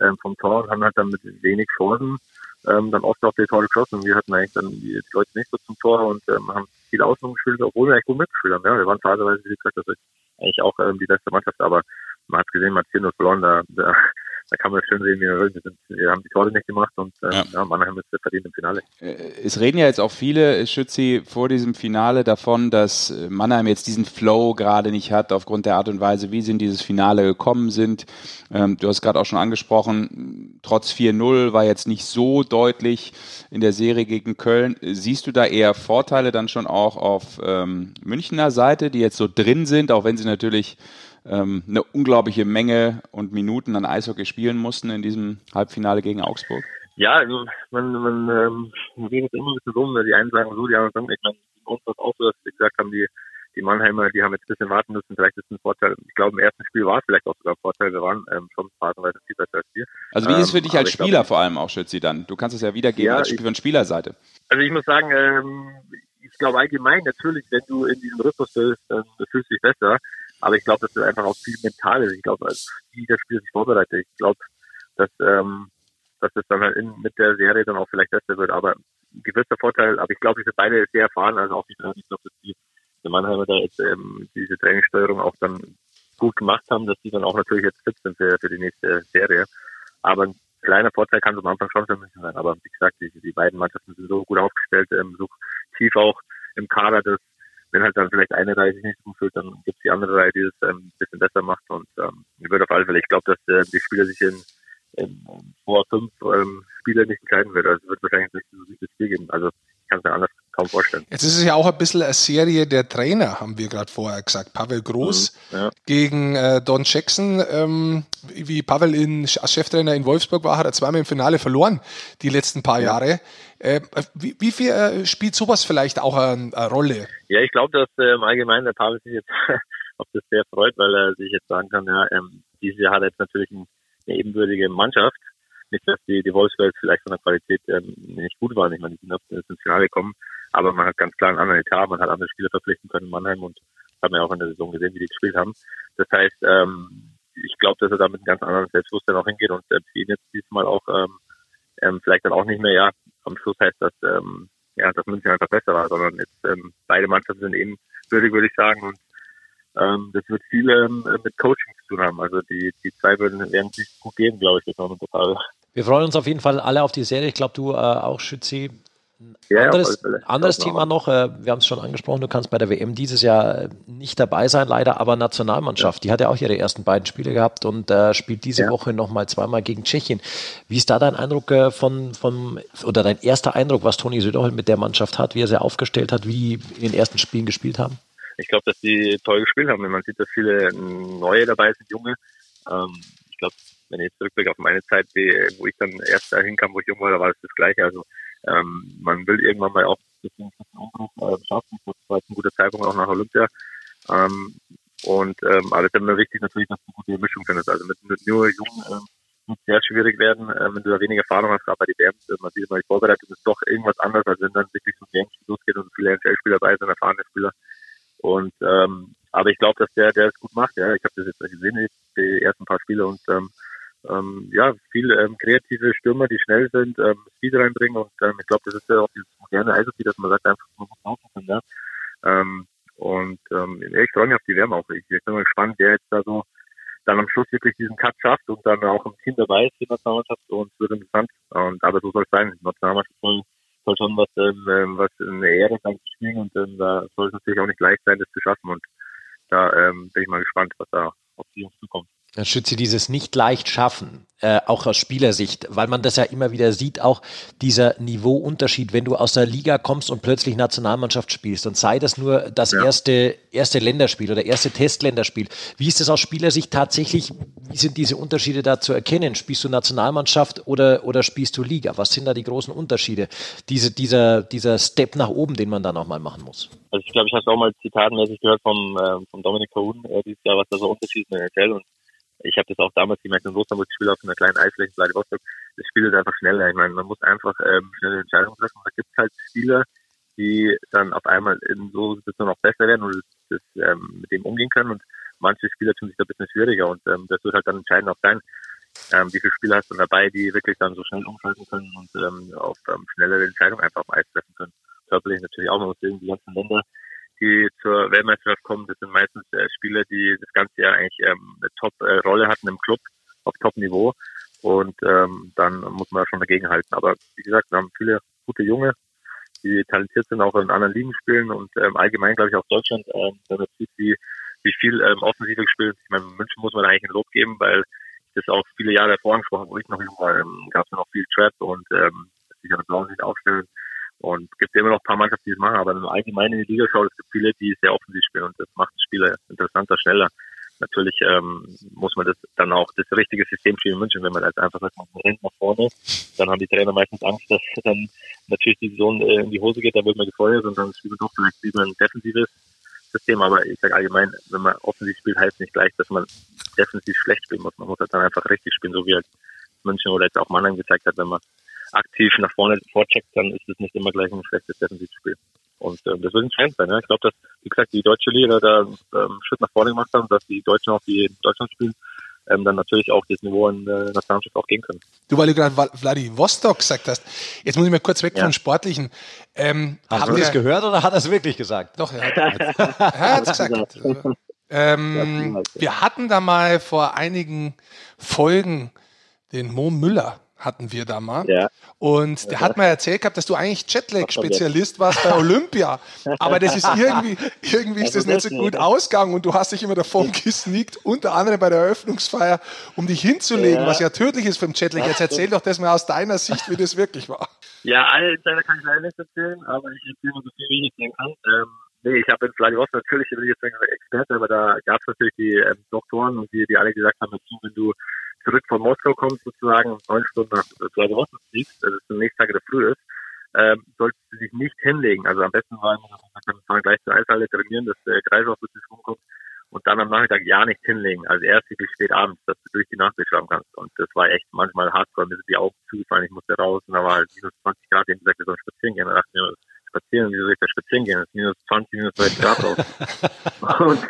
ähm, vom Tor und haben halt dann mit wenig Chancen ähm, dann oft auch die Tore geschossen. Wir hatten eigentlich dann die, die Leute nicht so zum Tor und ähm, haben viel Außen gespielt, obwohl wir eigentlich gut mitgespielt haben. Ja, wir waren phasenweise, wie gesagt, das ist eigentlich auch ähm, die beste Mannschaft, aber man hat gesehen, man hat 4 verloren, da, da, da kann man schön sehen, wie wir. Wir, sind, wir haben die Tore nicht gemacht und äh, ja. ja, Mannheim ist verdient im Finale. Äh, es reden ja jetzt auch viele, Schützi, vor diesem Finale davon, dass Mannheim jetzt diesen Flow gerade nicht hat, aufgrund der Art und Weise, wie sie in dieses Finale gekommen sind. Ähm, du hast gerade auch schon angesprochen, trotz 4-0 war jetzt nicht so deutlich in der Serie gegen Köln. Siehst du da eher Vorteile dann schon auch auf ähm, Münchner Seite, die jetzt so drin sind, auch wenn sie natürlich ähm, eine unglaubliche Menge und Minuten an Eishockey spielen mussten in diesem Halbfinale gegen Augsburg? Ja, also man, man ähm, redet immer ein bisschen rum, die einen sagen so, die anderen sagen, ich meine, uns war auch so, dass sie gesagt haben, die, die Mannheimer, die haben jetzt ein bisschen warten müssen, vielleicht ist es ein Vorteil. Ich glaube, im ersten Spiel war es vielleicht auch sogar ein Vorteil, wir waren ähm, schon phasenweise viel besser als wir. Also wie ist es für dich ähm, als Spieler glaube, vor allem auch, Schützi, dann? Du kannst es ja wiedergeben ja, als Spiel von Spielerseite. Also ich muss sagen, ähm, ich glaube allgemein natürlich, wenn du in diesem Rhythmus bist, dann fühlst du dich besser. Aber ich glaube, dass das einfach auch viel mental ist. Ich glaube, wie das Spiel sich vorbereitet. Ich glaube, dass, ähm, dass es dann halt in, mit der Serie dann auch vielleicht besser wird. Aber ein gewisser Vorteil, aber ich glaube, sind beide sehr erfahren, also auch die Trainer. Ich glaube, dass die, die Mannheimer da jetzt ähm, diese Trainingssteuerung auch dann gut gemacht haben, dass die dann auch natürlich jetzt fit sind für, für die nächste Serie. Aber ein kleiner Vorteil kann es am Anfang schon für mich sein. Aber wie gesagt, die, die beiden Mannschaften sind so gut aufgestellt, ähm, so tief auch im Kader, dass wenn halt dann vielleicht eine Reihe sich nicht gut fühlt, dann gibt es die andere Reihe, die es ähm, ein bisschen besser macht. Und ähm, ich würde auf alle Fälle, ich glaube, dass äh, die Spieler sich in, in vor fünf ähm, Spieler nicht entscheiden wird. Also es wird wahrscheinlich nicht so viel Spiel geben. Also ich kann es mir anders kaum vorstellen. Jetzt ist es ja auch ein bisschen eine Serie der Trainer, haben wir gerade vorher gesagt. Pavel Groß mhm, ja. gegen äh, Don Jackson. Ähm, wie Pavel in, als Cheftrainer in Wolfsburg war, hat er zweimal im Finale verloren, die letzten paar ja. Jahre. Äh, wie, wie viel äh, spielt sowas vielleicht auch eine, eine Rolle? Ja, ich glaube, dass im Allgemeinen der Pavel sich jetzt auf das sehr freut, weil er sich jetzt sagen kann, ja, ähm, dieses Jahr hat er jetzt natürlich ein, eine ebenbürtige Mannschaft. Nicht, dass die, die Wolfsburg vielleicht von der Qualität ähm, nicht gut waren. Ich meine, die sind ins Finale gekommen, aber man hat ganz klar einen anderen Etat, man hat andere Spieler verpflichten können in Mannheim und hat man ja auch in der Saison gesehen, wie die gespielt haben. Das heißt, ähm, ich glaube, dass er da mit einem ganz anderen Selbstbewusstsein auch hingeht und äh, für ihn jetzt diesmal auch ähm, ähm, vielleicht dann auch nicht mehr, ja, am Schluss heißt das, ähm, ja, dass München einfach besser war, sondern jetzt ähm, beide Mannschaften sind eben würdig, würde ich sagen. Und ähm, das wird viel ähm, mit Coaching zu tun haben. Also die, die zwei würden, werden sich gut geben, glaube ich, das noch total. Wir freuen uns auf jeden Fall alle auf die Serie. Ich glaube, du äh, auch, Schützi. Ja, anderes, anderes Thema noch, äh, wir haben es schon angesprochen, du kannst bei der WM dieses Jahr äh, nicht dabei sein, leider, aber Nationalmannschaft, ja. die hat ja auch ihre ersten beiden Spiele gehabt und äh, spielt diese ja. Woche nochmal zweimal gegen Tschechien. Wie ist da dein Eindruck äh, von, von, oder dein erster Eindruck, was Toni Söderholm mit der Mannschaft hat, wie er sie aufgestellt hat, wie die in den ersten Spielen gespielt haben? Ich glaube, dass die toll gespielt haben. Man sieht, dass viele neue dabei sind, junge. Ähm, ich glaube, wenn ich jetzt zurückblicke auf meine Zeit, wo ich dann erst dahin kam, wo ich jung war, da war es das Gleiche. Also ähm, man will irgendwann mal auch ein bisschen Umbruch äh, schaffen. Das war jetzt ein guter Zeitpunkt auch nach Olympia. Ähm, und ähm, alles immer wichtig natürlich, dass du eine gute Mischung findest. Also mit, mit nur Jungen ähm, wird sehr schwierig werden, äh, wenn du da weniger Erfahrung hast, gerade bei den WMs, man sieht immer die Vorbereitung ist doch irgendwas anderes, als wenn dann wirklich so ein Game losgeht und viele NHL-Spieler dabei sind, erfahrene Spieler. Und ähm, aber ich glaube, dass der, der es gut macht, ja. Ich habe das jetzt gesehen, die ersten paar Spiele und ähm, ähm, ja, viel ähm, kreative Stürmer, die schnell sind, ähm, Speed reinbringen und ähm, ich glaube, das ist ja auch dieses moderne Eishockey, dass man sagt einfach, man muss laufen ja. Ähm, und ähm, ich freue mich auf die Wärme auch. Ich, bin mal gespannt, wer jetzt da so dann am Schluss wirklich diesen Cut schafft und dann auch im Team dabei ist die Nationalmannschaft und es wird interessant. Und aber so soll es sein. Die Nationalmannschaft soll, soll schon was, ähm, ähm was eine Ehre sein zu spielen und ähm, da soll es natürlich auch nicht leicht sein, das zu schaffen. Und da ähm, bin ich mal gespannt, was da auf die Jungs zukommt. Herr Schütze, dieses nicht leicht schaffen, äh, auch aus Spielersicht, weil man das ja immer wieder sieht, auch dieser Niveauunterschied, wenn du aus der Liga kommst und plötzlich Nationalmannschaft spielst und sei das nur das ja. erste, erste Länderspiel oder erste Testländerspiel. Wie ist das aus Spielersicht tatsächlich? Wie sind diese Unterschiede da zu erkennen? Spielst du Nationalmannschaft oder, oder spielst du Liga? Was sind da die großen Unterschiede? Diese, dieser, dieser Step nach oben, den man da nochmal machen muss. Also ich glaube, ich habe auch mal zitatenmäßig gehört vom, äh, vom Dominik Kahun äh, dieses Jahr, was da so Unterschiede in der NFL und ich habe das auch damals gemerkt in wo ich spiele auf einer kleinen Eisfläche in Vladivostok. Das Spiel ist einfach schneller. Ich meine, man muss einfach ähm, schnelle Entscheidungen treffen. Da gibt es halt Spieler, die dann auf einmal in so Situationen noch besser werden und das, ähm, mit dem umgehen können. Und manche Spieler tun sich da ein bisschen schwieriger und ähm, das wird halt dann entscheidend auch sein, ähm, wie viele Spieler hast du dabei, die wirklich dann so schnell umschalten können und ähm, auf ähm, schnellere Entscheidungen einfach auf dem Eis treffen können. Körperlich natürlich auch, man muss sehen, die ganzen Länder die zur Weltmeisterschaft kommen, das sind meistens äh, Spieler, die das ganze Jahr eigentlich ähm, eine Top-Rolle hatten im Club auf Top-Niveau. Und ähm, dann muss man schon dagegenhalten. Aber wie gesagt, wir haben viele gute Junge, die talentiert sind, auch in anderen Ligen spielen und ähm, allgemein, glaube ich, auch Deutschland, ähm, wenn man sieht, wie, wie viel ähm, Offensive gespielt. Ich meine, München muss man eigentlich ein Lob geben, weil das auch viele Jahre vorangesprochen, wo ich noch jung war, ähm, gab es noch viel Trap und ähm, sich an der blauen Sicht aufstellen und es gibt immer noch ein paar Mannschaften, die es machen, aber im Allgemeinen in die Liga schaut, es gibt viele, die sehr offensiv spielen und das macht Spieler interessanter, schneller. Natürlich ähm, muss man das dann auch das richtige System spielen in München, wenn man als einfach sagt, man rennt nach vorne, dann haben die Trainer meistens Angst, dass dann natürlich die Saison äh, in die Hose geht, da wird man gefeuert und dann spielt man doch vielleicht lieber ein defensives System, aber ich sage allgemein, wenn man offensiv spielt, heißt nicht gleich, dass man defensiv schlecht spielen muss. Man muss halt dann einfach richtig spielen, so wie halt München oder jetzt auch Mannheim gezeigt hat, wenn man aktiv nach vorne vorcheckt, dann ist es nicht immer gleich ein schlechtes Defensivspiel. Und ähm, das wird entscheidend sein. Ja. Ich glaube, dass, wie gesagt, die deutsche Liga da ähm, einen Schritt nach vorne gemacht haben, dass die Deutschen auch, die in Deutschland spielen, ähm, dann natürlich auch das Niveau in der Nationalmannschaft auch gehen können. Du, weil du gerade Vladivostok gesagt hast, jetzt muss ich mal kurz weg ja. von Sportlichen. Ähm, Hast du das gehört oder hat er es wirklich gesagt? Doch, er hat es gesagt. ähm, wir hatten da mal vor einigen Folgen den Mo Müller hatten wir da mal. Ja. Und der hat mir erzählt gehabt, dass du eigentlich Jetlag-Spezialist warst bei Olympia. Aber das ist irgendwie, irgendwie ist das nicht so gut ausgegangen und du hast dich immer davon gesneakt, unter anderem bei der Eröffnungsfeier, um dich hinzulegen, ja. was ja tödlich ist für den Jetlag. Jetzt erzähl doch das mal aus deiner Sicht, wie das wirklich war. Ja, alle Insider kann ich leider nicht erzählen, aber ich erzähle mal so viel, wie ich erzählen kann. Ähm, nee, ich habe in Vladivostok natürlich, ich bin jetzt Experte, aber da gab es natürlich die ähm, Doktoren und die, die alle gesagt haben, wenn du zurück von Moskau kommst, sozusagen neun Stunden nach Vladivostok fliegst, also der nächste Tag der Früh ist, ähm, solltest du dich nicht hinlegen. Also am besten war, wir fahren gleich zur Eishalle trainieren, dass der Kreislauf ein bisschen Schwung kommt und dann am Nachmittag ja nicht hinlegen. Also erst wirklich spät abends, dass du durch die Nacht durchschlafen kannst. Und das war echt manchmal hardcore. Mir sind die Augen zugefallen, ich musste raus und da war halt minus 20 Grad. Habe gesagt, wir sollen spazieren gehen. Da dachte ich mir, spazieren, wieso soll ich da spazieren gehen? Es ist minus 20, minus 30 Grad raus. und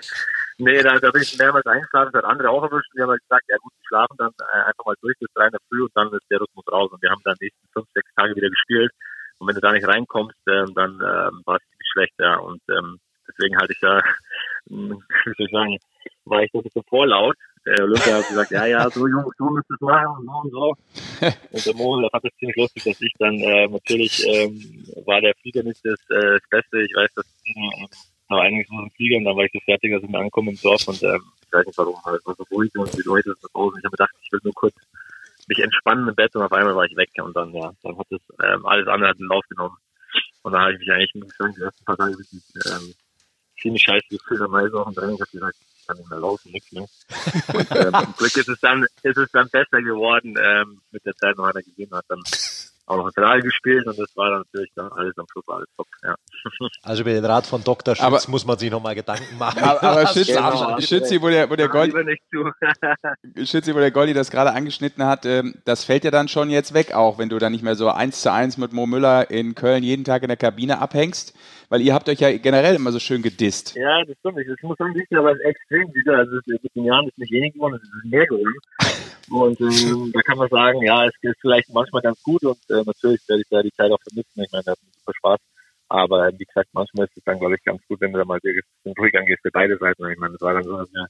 Nee, da, da bin ich mehrmals eingeschlafen, das hat andere auch erwischt. Wir haben halt gesagt, ja gut, wir schlafen dann äh, einfach mal durch bis drei in der Früh und dann ist der Rhythmus raus. Und wir haben dann die nächsten fünf, sechs Tage wieder gespielt. Und wenn du da nicht reinkommst, ähm, dann ähm, war es ziemlich schlecht, ja. Und ähm, deswegen halte ich da, wie soll ich sagen, war ich so ein bisschen vorlaut. Der Olympia hat gesagt, ja, ja, so Jungs, du müsst es machen, so und so. Und der Mo, der fand es ziemlich lustig, dass ich dann äh, natürlich ähm, war der Flieger nicht das, äh, das Beste. Ich weiß, dass äh, noch einiges muss fliegen, dann war ich so fertig, als ich mir ankomme im Dorf und ähm, ich weiß nicht warum, es war so ruhig und die Leute sind draußen. Ich habe gedacht, ich will nur kurz mich entspannen im Bett und auf einmal war ich weg und dann, ja, dann hat das ähm, alles andere hat einen Lauf genommen. Und dann habe ich mich eigentlich, sagen, die ersten paar Tage wirklich ähm, ziemlich scheiße gefühlt am Eis auch im Training. Ich habe gesagt, ich kann nicht mehr laufen, nichts mehr. Und ähm, zum Glück ist es dann, ist es dann besser geworden ähm, mit der Zeit, noch einer gesehen hat. Dann auch noch Finale gespielt und das war dann natürlich dann alles am Schluss alles top. Ja. Also über den Rat von Dr. Schütz aber, muss man sich nochmal Gedanken machen. Aber, aber Schützi, genau. Schützi, wo der, wo der Gold, Schützi, wo der Goldi das gerade angeschnitten hat, ähm, das fällt ja dann schon jetzt weg auch, wenn du dann nicht mehr so eins zu eins mit Mo Müller in Köln jeden Tag in der Kabine abhängst, weil ihr habt euch ja generell immer so schön gedisst. Ja, das stimmt. Ich muss sagen, war es extrem wieder. Also mit den Jahren ist nicht wenig geworden, es ist mehr geworden. Und ähm, da kann man sagen, ja, es ist vielleicht manchmal ganz gut und äh, natürlich werde ich da die Zeit auch vermissen. Ich meine, das hat super Spaß. Aber wie gesagt, manchmal ist es dann, glaube ich, ganz gut, wenn du da mal wirklich ruhig angehst für beide Seiten. Ich meine, es war dann so, dass wir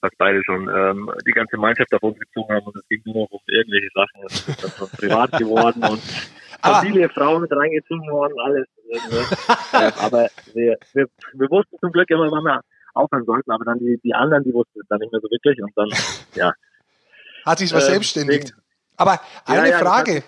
fast beide schon ähm, die ganze Mannschaft auf uns gezogen haben und es ging nur noch um irgendwelche Sachen. Es ist dann schon privat geworden und Familie, Frauen mit reingezogen worden, alles. äh, aber wir, wir, wir wussten zum Glück immer, wann wir aufhören sollten, aber dann die, die anderen, die wussten es dann nicht mehr so wirklich und dann, ja. Hat sich was Ähm, Aber eine ja, ja, Frage,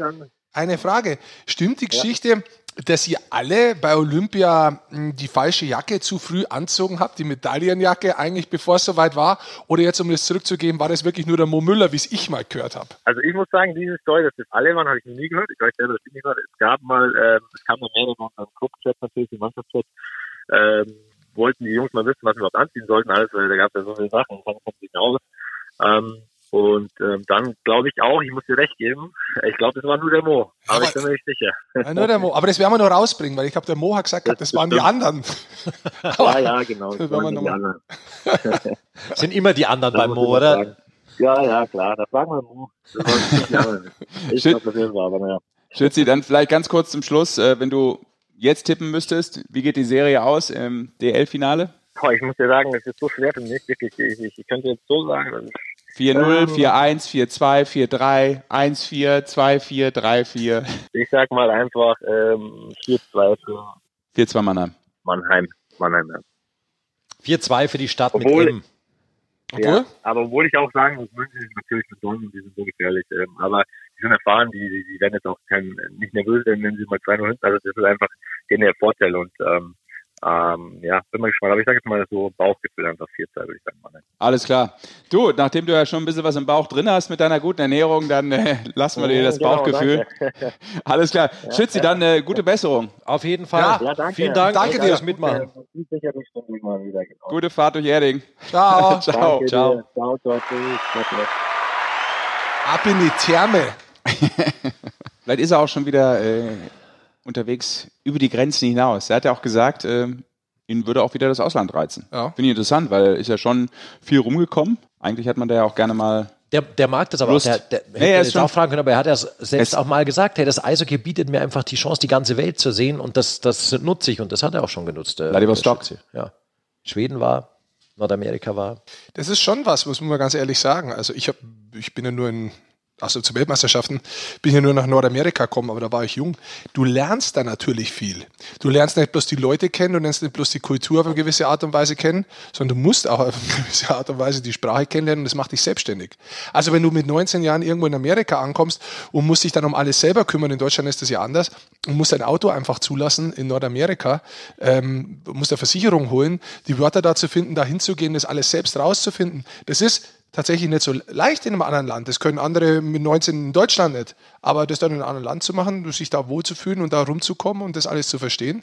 eine Frage. Stimmt die Geschichte, dass ihr alle bei Olympia mh, die falsche Jacke zu früh anzogen habt, die Medaillenjacke eigentlich bevor es soweit war? Oder jetzt, um das zurückzugeben, war das wirklich nur der Mo Müller, wie es ich mal gehört habe? Also ich muss sagen, diese Story, dass das alle waren, habe ich noch nie gehört. Ich weiß selber, das nicht gehört. Es gab mal, ähm, es kam noch mehrere in unseren Clubchat natürlich, die Mannschaftschat, ähm, wollten die Jungs mal wissen, was wir überhaupt anziehen sollten, alles, weil da gab es ja so viele Sachen, dann kommt nicht mehr aus. Ähm, und ähm, dann glaube ich auch, ich muss dir recht geben, ich glaube, das war nur der Mo, aber, Aber- ich bin mir nicht sicher. Ja, nur der Mo. Aber das werden wir noch rausbringen, weil ich glaube, der Mo hat gesagt, Das das waren die anderen. ja, ja, genau. Das waren die anderen. Sind immer die anderen Da beim Mo, oder? sagen. Ja, ja, klar, das fragen wir Mo. Ich glaube, das war, aber naja. Schützi, dann vielleicht ganz kurz zum Schluss, äh, wenn du jetzt tippen müsstest, wie geht die Serie aus im DL-Finale? Ich muss dir sagen, das ist so schwer für mich, wirklich. Ich, ich, ich könnte jetzt so sagen, das ist 4-0, Ähm. 4-1, 4-2, 4-3, 1-4, 2-4, 3-4, Ich sag mal einfach ähm, 4-2 für 4-2 Mannheim. Mannheim. Mannheim ja. 4-2 für die Stadt Obwohl- mit M. Obwohl? Ja, aber obwohl ich auch sagen muss, München ist natürlich mit Dortmund, die sind so gefährlich. Ähm, aber die sind erfahren, die, die, die werden jetzt auch kein, nicht nervös wenn sie mal 2-0 hinten. Also das ist einfach denen der Vorteil. Und ähm, ähm, ja, bin mal gespannt. Aber ich sage jetzt mal so Bauchgefühl einfach 4-2, würde ich sagen. Mannheim. Alles klar. Du, nachdem du ja schon ein bisschen was im Bauch drin hast mit deiner guten Ernährung, dann äh, lassen wir dir das Genau, Bauchgefühl. danke. Alles klar. Schützi, dann äh, gute Besserung. Auf jeden Fall. Ja, Ja, danke. Vielen Dank Danke fürs dir. Mitmachen. Die sicherlich schon irgendwann wieder. Genau. Gute Fahrt durch Erding. Ciao. Ciao. Danke ciao. Ciao, ciao. Ab in die Therme. Vielleicht ist er auch schon wieder äh, unterwegs über die Grenzen hinaus. Er hat ja auch gesagt, äh, ihn würde auch wieder das Ausland reizen. Ja. Finde ich interessant, weil er ist ja schon viel rumgekommen. Eigentlich hat man da ja auch gerne mal. Der, der mag das aber Lust. auch. Der, der, Nee, hätte er jetzt auch fragen können, aber er hat ja selbst auch mal gesagt, hey, das Eishockey bietet mir einfach die Chance, die ganze Welt zu sehen und das, das nutze ich und das hat er auch schon genutzt. der- Vladivostok. Ja. Schweden war, Nordamerika war. Das ist schon was, muss man ganz ehrlich sagen. Also ich hab, ich bin ja nur in, also zu Weltmeisterschaften, bin ja nur nach Nordamerika gekommen, aber da war ich jung. Du lernst da natürlich viel. Du lernst nicht bloß die Leute kennen, du lernst nicht bloß die Kultur auf eine gewisse Art und Weise kennen, sondern du musst auch auf eine gewisse Art und Weise die Sprache kennenlernen und das macht dich selbstständig. Also wenn du mit 19 Jahren irgendwo in Amerika ankommst und musst dich dann um alles selber kümmern, in Deutschland ist das ja anders, und musst dein Auto einfach zulassen in Nordamerika, ähm, musst eine Versicherung holen, die Wörter dazu finden, da hinzugehen, das alles selbst rauszufinden, das ist tatsächlich nicht so leicht in einem anderen Land. Das können andere mit 19 in Deutschland nicht. Aber das dann in einem anderen Land zu machen, sich da wohlzufühlen und da rumzukommen und das alles zu verstehen,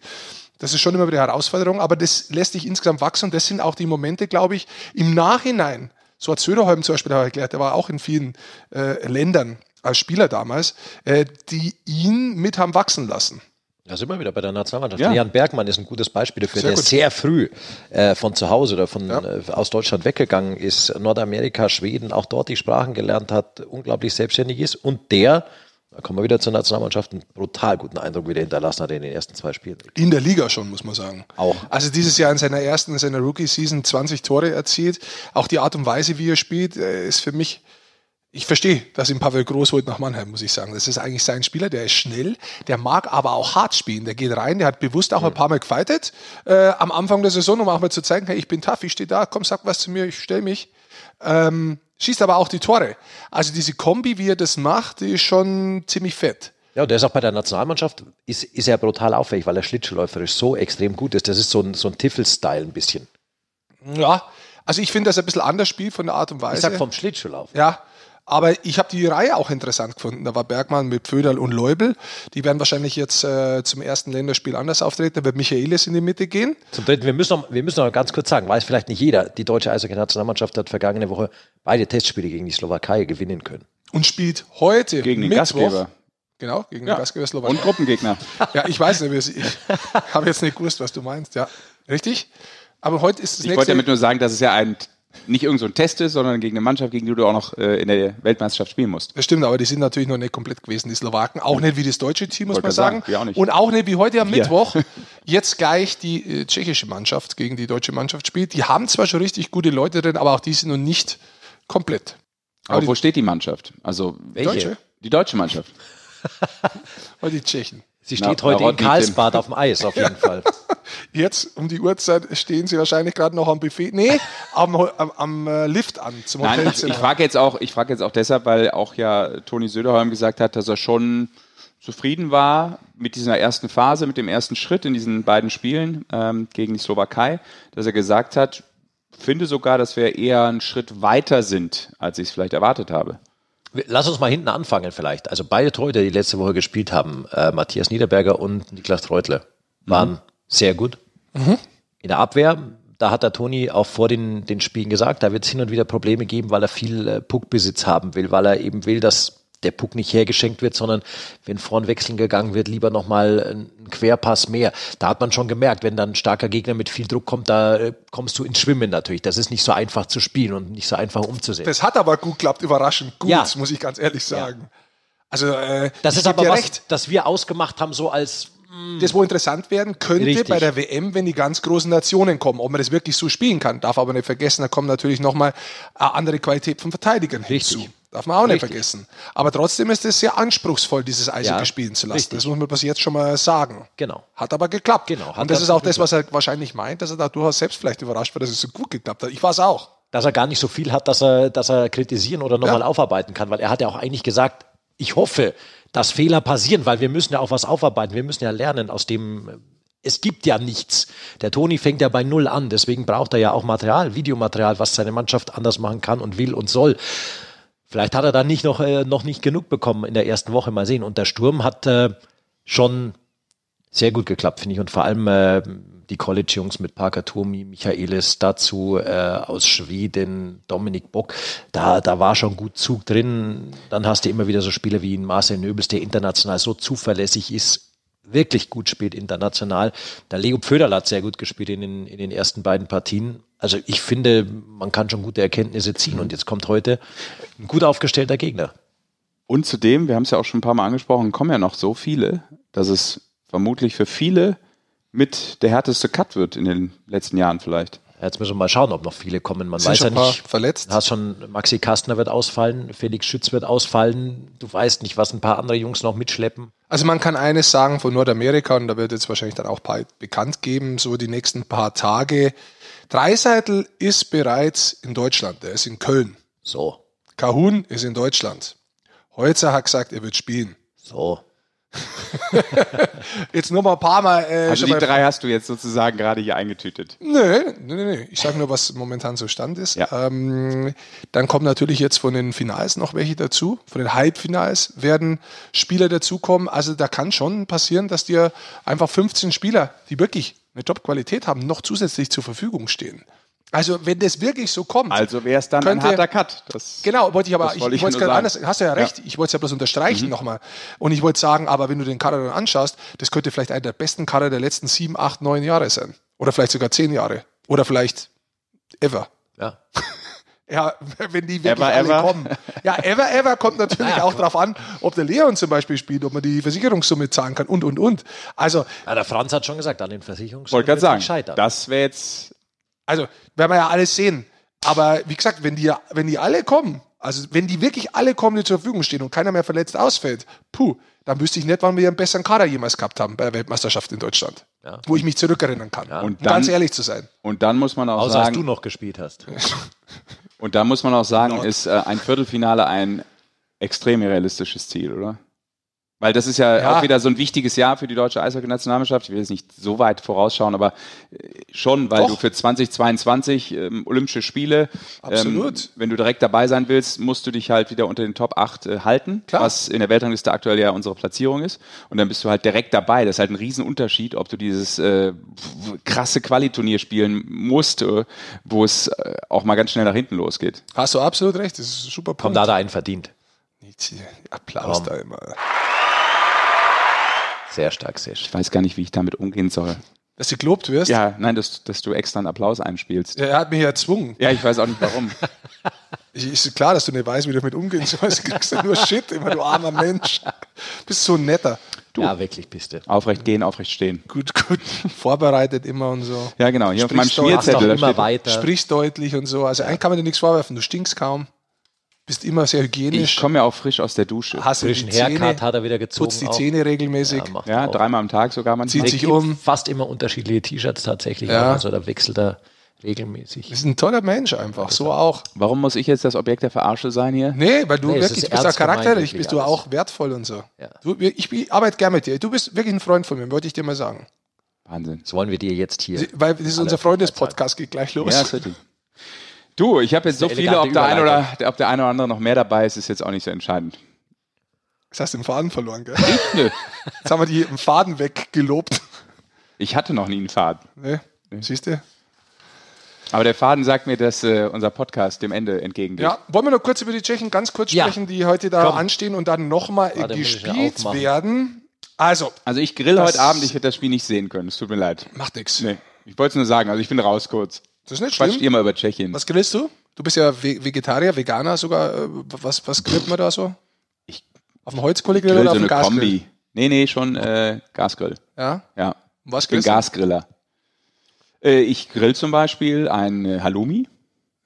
das ist schon immer wieder eine Herausforderung, aber das lässt dich insgesamt wachsen und das sind auch die Momente, glaube ich, im Nachhinein. So hat Söderholm zum Beispiel erklärt, der war auch in vielen äh, Ländern als Spieler damals, äh, die ihn mit haben wachsen lassen. Da sind wir wieder bei der Nationalmannschaft. Ja. Jan Bergmann ist ein gutes Beispiel dafür, Sehr der gut. sehr früh äh, von zu Hause oder von, Ja. äh, aus Deutschland weggegangen ist, Nordamerika, Schweden, auch dort die Sprachen gelernt hat, unglaublich selbstständig ist und der, da kommen wir wieder zur Nationalmannschaft, einen brutal guten Eindruck wieder hinterlassen hat in den ersten zwei Spielen. In der Liga schon, muss man sagen. Auch. Also dieses Jahr in seiner ersten, in seiner Rookie-Season 20 Tore erzielt. Auch die Art und Weise, wie er spielt, äh, ist für mich, ich verstehe, dass ihn Pavel Groß holt nach Mannheim, muss ich sagen. Das ist eigentlich sein Spieler, der ist schnell, der mag aber auch hart spielen. Der geht rein, der hat bewusst auch ein paar Mal gefightet äh, am Anfang der Saison, um auch mal zu zeigen, hey, ich bin tough, ich stehe da, komm, sag was zu mir, ich stell mich. Ähm, schießt aber auch die Tore. Also diese Kombi, wie er das macht, die ist schon ziemlich fett. Ja, und der ist auch bei der Nationalmannschaft, ist, ist er brutal auffällig, weil er schlittschuhläuferisch so extrem gut ist. Das ist so ein, so ein Tiffel-Style ein bisschen. Ja, also ich finde, dass er ein bisschen anders spielt von der Art und Weise. Ich sag vom Schlittschuhlauf. Ja, aber ich habe die Reihe auch interessant gefunden. Da war Bergmann mit Pföderl und Leubel. Die werden wahrscheinlich jetzt äh, zum ersten Länderspiel anders auftreten. Da wird Michaelis in die Mitte gehen. Zum Dritten, wir müssen, noch, wir müssen noch ganz kurz sagen, weiß vielleicht nicht jeder, die deutsche Eishockey-Nationalmannschaft hat vergangene Woche beide Testspiele gegen die Slowakei gewinnen können. Und spielt heute Gegen den Mittwoch, Gastgeber. Genau, gegen Ja. den Gastgeber Slowakei. Und Gruppengegner. Ja, ich weiß nicht, ich habe jetzt nicht gewusst, was du meinst. Ja, richtig? Aber heute ist das Ich nächste. wollte damit nur sagen, dass es ja ein nicht irgend so ein Test ist, sondern gegen eine Mannschaft, gegen die du auch noch äh, in der Weltmeisterschaft spielen musst. Das stimmt, aber die sind natürlich noch nicht komplett gewesen, die Slowaken. Auch nicht wie das deutsche Team, muss Wollte man sagen, sagen. auch. Und auch nicht wie heute am Wir. Mittwoch jetzt gleich die äh, tschechische Mannschaft gegen die deutsche Mannschaft spielt. Die haben zwar schon richtig gute Leute drin, aber auch die sind noch nicht komplett. Aber die- wo steht die Mannschaft? Also Welche? Deutsche? die deutsche Mannschaft. Oder die Tschechen. Sie Na, steht heute na, in Karlsbad auf dem Eis, auf jeden Fall. Jetzt um die Uhrzeit stehen sie wahrscheinlich gerade noch am Buffet. Nee, am, am, am äh, Lift an zum Nein, ich, Hotelzimmer. ich frage jetzt auch, ich frage jetzt auch deshalb, weil auch ja Toni Söderholm gesagt hat, dass er schon zufrieden war mit dieser ersten Phase, mit dem ersten Schritt in diesen beiden Spielen ähm, gegen die Slowakei, dass er gesagt hat, finde sogar, dass wir eher einen Schritt weiter sind, als ich es vielleicht erwartet habe. Lass uns mal hinten anfangen vielleicht. Also beide Torhüter, die letzte Woche gespielt haben, äh, Matthias Niederberger und Niklas Treutle, waren sehr gut. In der Abwehr, da hat der Toni auch vor den, den Spielen gesagt, da wird es hin und wieder Probleme geben, weil er viel äh, Puckbesitz haben will, weil er eben will, dass der Puck nicht hergeschenkt wird, sondern wenn vorn wechseln gegangen wird, lieber nochmal ein Querpass mehr. Da hat man schon gemerkt, wenn dann ein starker Gegner mit viel Druck kommt, da äh, kommst du ins Schwimmen natürlich. Das ist nicht so einfach zu spielen und nicht so einfach umzusetzen. das hat aber gut geklappt, überraschend gut, Ja. muss ich ganz ehrlich sagen. Also, äh, Das ist aber was, recht. das wir ausgemacht haben, so als das, wo interessant werden könnte Richtig. bei der WM, wenn die ganz großen Nationen kommen, ob man das wirklich so spielen kann. Darf aber nicht vergessen, da kommt natürlich nochmal andere Qualität von Verteidigern Richtig. hinzu. Darf man auch nicht Richtig. vergessen. Aber trotzdem ist es sehr anspruchsvoll, dieses Eishockey Ja, spielen zu lassen. richtig. Das muss man bis jetzt schon mal sagen. Genau. Hat aber geklappt. Genau, hat Und das ist auch das, was er wahrscheinlich meint, dass er da durchaus selbst vielleicht überrascht war, dass es so gut geklappt hat. Ich war es auch. dass er gar nicht so viel hat, dass er, dass er kritisieren oder nochmal Ja. aufarbeiten kann, weil er hat ja auch eigentlich gesagt, ich hoffe, dass Fehler passieren, weil wir müssen ja auch was aufarbeiten, wir müssen ja lernen aus dem, es gibt ja nichts. Der Toni fängt ja bei Null an, deswegen braucht er ja auch Material, Videomaterial, was seine Mannschaft anders machen kann und will und soll. Vielleicht hat er da nicht noch, äh, noch nicht genug bekommen in der ersten Woche, mal sehen. Und der Sturm hat äh, schon sehr gut geklappt, finde ich. Und vor allem äh, die College-Jungs mit Parker Turmi, Michaelis, dazu äh, aus Schweden, Dominik Bock, da, da war schon gut Zug drin. Dann hast du immer wieder so Spieler wie Marcel Nöbels, der international so zuverlässig ist, wirklich gut spielt international. Der Leo Pföderl hat sehr gut gespielt in den, in den ersten beiden Partien. Also ich finde, man kann schon gute Erkenntnisse ziehen. Und jetzt kommt heute ein gut aufgestellter Gegner. Und zudem, wir haben es ja auch schon ein paar Mal angesprochen, kommen ja noch so viele, dass es vermutlich für viele mit der härteste Cut wird in den letzten Jahren vielleicht. Jetzt müssen wir mal schauen, ob noch viele kommen. Man Sind weiß schon ja ein paar nicht. verletzt. Du hast schon, Maxi Kastner wird ausfallen, Felix Schütz wird ausfallen. Du weißt nicht, was ein paar andere Jungs noch mitschleppen. Also man kann eines sagen von Nordamerika, und da wird jetzt wahrscheinlich dann auch bald bekannt geben, so die nächsten paar Tage. Dreiseitel ist bereits in Deutschland, er ist in Köln. So, Kahun ist in Deutschland. Holzer hat gesagt, er wird spielen. so. Jetzt nur mal ein paar Mal. Äh, Also die drei hast du jetzt sozusagen gerade hier eingetütet. Nö, nö, nö, nö. Ich sage nur, was momentan so Stand ist. Ja. Ähm, dann kommen natürlich jetzt von den Finals noch welche dazu. Von den Halbfinals werden Spieler dazukommen. Also da kann schon passieren, dass dir einfach 15 Spieler, die wirklich eine Top-Qualität haben, noch zusätzlich zur Verfügung stehen. Also wenn das wirklich so kommt. Also wäre es dann Könnte- ein harter Cut. Das, Genau, wollte ich aber, Das ich, wollte ich ich wollte es gerade sagen. anders, hast du ja recht, Ja. ich wollte es ja bloß unterstreichen nochmal. Und ich wollte sagen, aber wenn du den Kader dann anschaust, das könnte vielleicht einer der besten Kader der letzten sieben, acht, neun Jahre sein. Oder vielleicht sogar zehn Jahre. Oder vielleicht ever. Ja. Ja, wenn die wirklich Ever, alle ever? kommen. Ja, ever, ever kommt natürlich Ja. auch drauf an, ob der Leon zum Beispiel spielt, ob man die Versicherungssumme zahlen kann und, und, und. Also, ja. Der Franz hat schon gesagt, an den Versicherungen wollte gerade sagen, scheitern. das wäre jetzt also, werden wir ja alles sehen. Aber wie gesagt, wenn die, wenn die alle kommen, also wenn die wirklich alle kommen, die zur Verfügung stehen und keiner mehr verletzt ausfällt, puh, dann wüsste ich nicht, wann wir einen besseren Kader jemals gehabt haben bei der Weltmeisterschaft in Deutschland. Ja. Wo ich mich zurückerinnern kann. Ja. Um Und ganz dann- ehrlich zu sein. und dann muss man auch Außer als sagen, du noch gespielt hast. und dann muss man auch sagen, ist äh, ein Viertelfinale ein extrem realistisches Ziel, oder? Weil das ist ja, Ja. auch wieder so ein wichtiges Jahr für die deutsche Eishockey-Nationalmannschaft. Ich will jetzt nicht so weit vorausschauen, aber äh, schon, weil Doch. du für 2022 ähm, Olympische Spiele, Absolut. Ähm, wenn du direkt dabei sein willst, musst du dich halt wieder unter den Top 8 äh, halten, Klar. was in der Weltrangliste aktuell ja unsere Platzierung ist. Und dann bist du halt direkt dabei. Das ist halt ein Riesenunterschied, ob du dieses äh, krasse Qualiturnier spielen musst, äh, wo es äh, auch mal ganz schnell nach hinten losgeht. Hast du absolut recht, das ist ein super Komm, Punkt. da hat er einen verdient. Applaus Komm. da immer. Sehr stark, sehr stark. Ich weiß gar nicht, wie ich damit umgehen soll. Dass du gelobt wirst? Ja, nein, dass, dass du extra einen Applaus einspielst. Ja, er hat mich ja erzwungen. Ja, ich weiß auch nicht warum. Ich, ist klar, dass du nicht weißt, wie du damit umgehen sollst. Du kriegst ja nur Shit, immer du armer Mensch. Bist so ein netter. Ja, wirklich bist du. Aufrecht gehen, aufrecht stehen. Gut, gut. Vorbereitet immer und so. Ja, genau. Hier auf meinem Sprichst du- Schmierzettel. auch da immer steht- weiter. Sprichst deutlich und so. Also, eigentlich kann man dir nichts vorwerfen. Du stinkst kaum. Bist immer sehr hygienisch. Ich komme ja auch frisch aus der Dusche. hast die Frischen Haircut Zähne, hat er wieder gezogen. putzt die auch. Zähne regelmäßig. Ja, Ja, dreimal am Tag sogar manchmal. Zieht sich um. fast immer unterschiedliche T-Shirts tatsächlich. Ja. Also da wechselt er regelmäßig. ist ein toller Mensch einfach. So auch. Warum muss ich jetzt das Objekt der Verarsche sein hier? Nee, weil du Nee, wirklich, bist ja charakterlich, bist du auch wertvoll und so. Ja. Du, ich, arbeite gerne mit dir. Du bist wirklich ein Freund von mir, wollte ich dir mal sagen. Wahnsinn. Das wollen wir dir jetzt hier. Weil das ist unser Freundespodcast, geht gleich los. Ja, richtig. Du, ich habe jetzt so viele, ob der, eine oder, ob der eine oder andere noch mehr dabei ist, ist jetzt auch nicht so entscheidend. Das hast du den Faden verloren, gell? Nö. Jetzt haben wir die im Faden weggelobt. Ich hatte noch nie einen Faden. Ne? Siehst du? Aber der Faden sagt mir, dass äh, unser Podcast dem Ende entgegengeht. Ja, wollen wir noch kurz über die Tschechen ganz kurz Ja. sprechen, die heute da Komm. anstehen und dann nochmal ja gespielt werden. Also, Also ich grill heute Abend, ich werde das Spiel nicht sehen können. Es tut mir leid. macht nichts. Nee. Ich wollte es nur sagen, also ich bin raus kurz. Das ist nicht Quatscht schlimm. ihr mal über Tschechien. Was grillst du? Du bist ja Ve- Vegetarier, Veganer sogar. Äh, Was, was grillt man da so? Ich Auf dem Holzkohlegrill grill oder auf so dem eine Gasgrill? Kombi. Nee, nee, schon äh, Gasgrill. Ja? Ja. Was Ich bin grillst du? Gasgriller. Äh, ich grill zum Beispiel ein äh, Halloumi.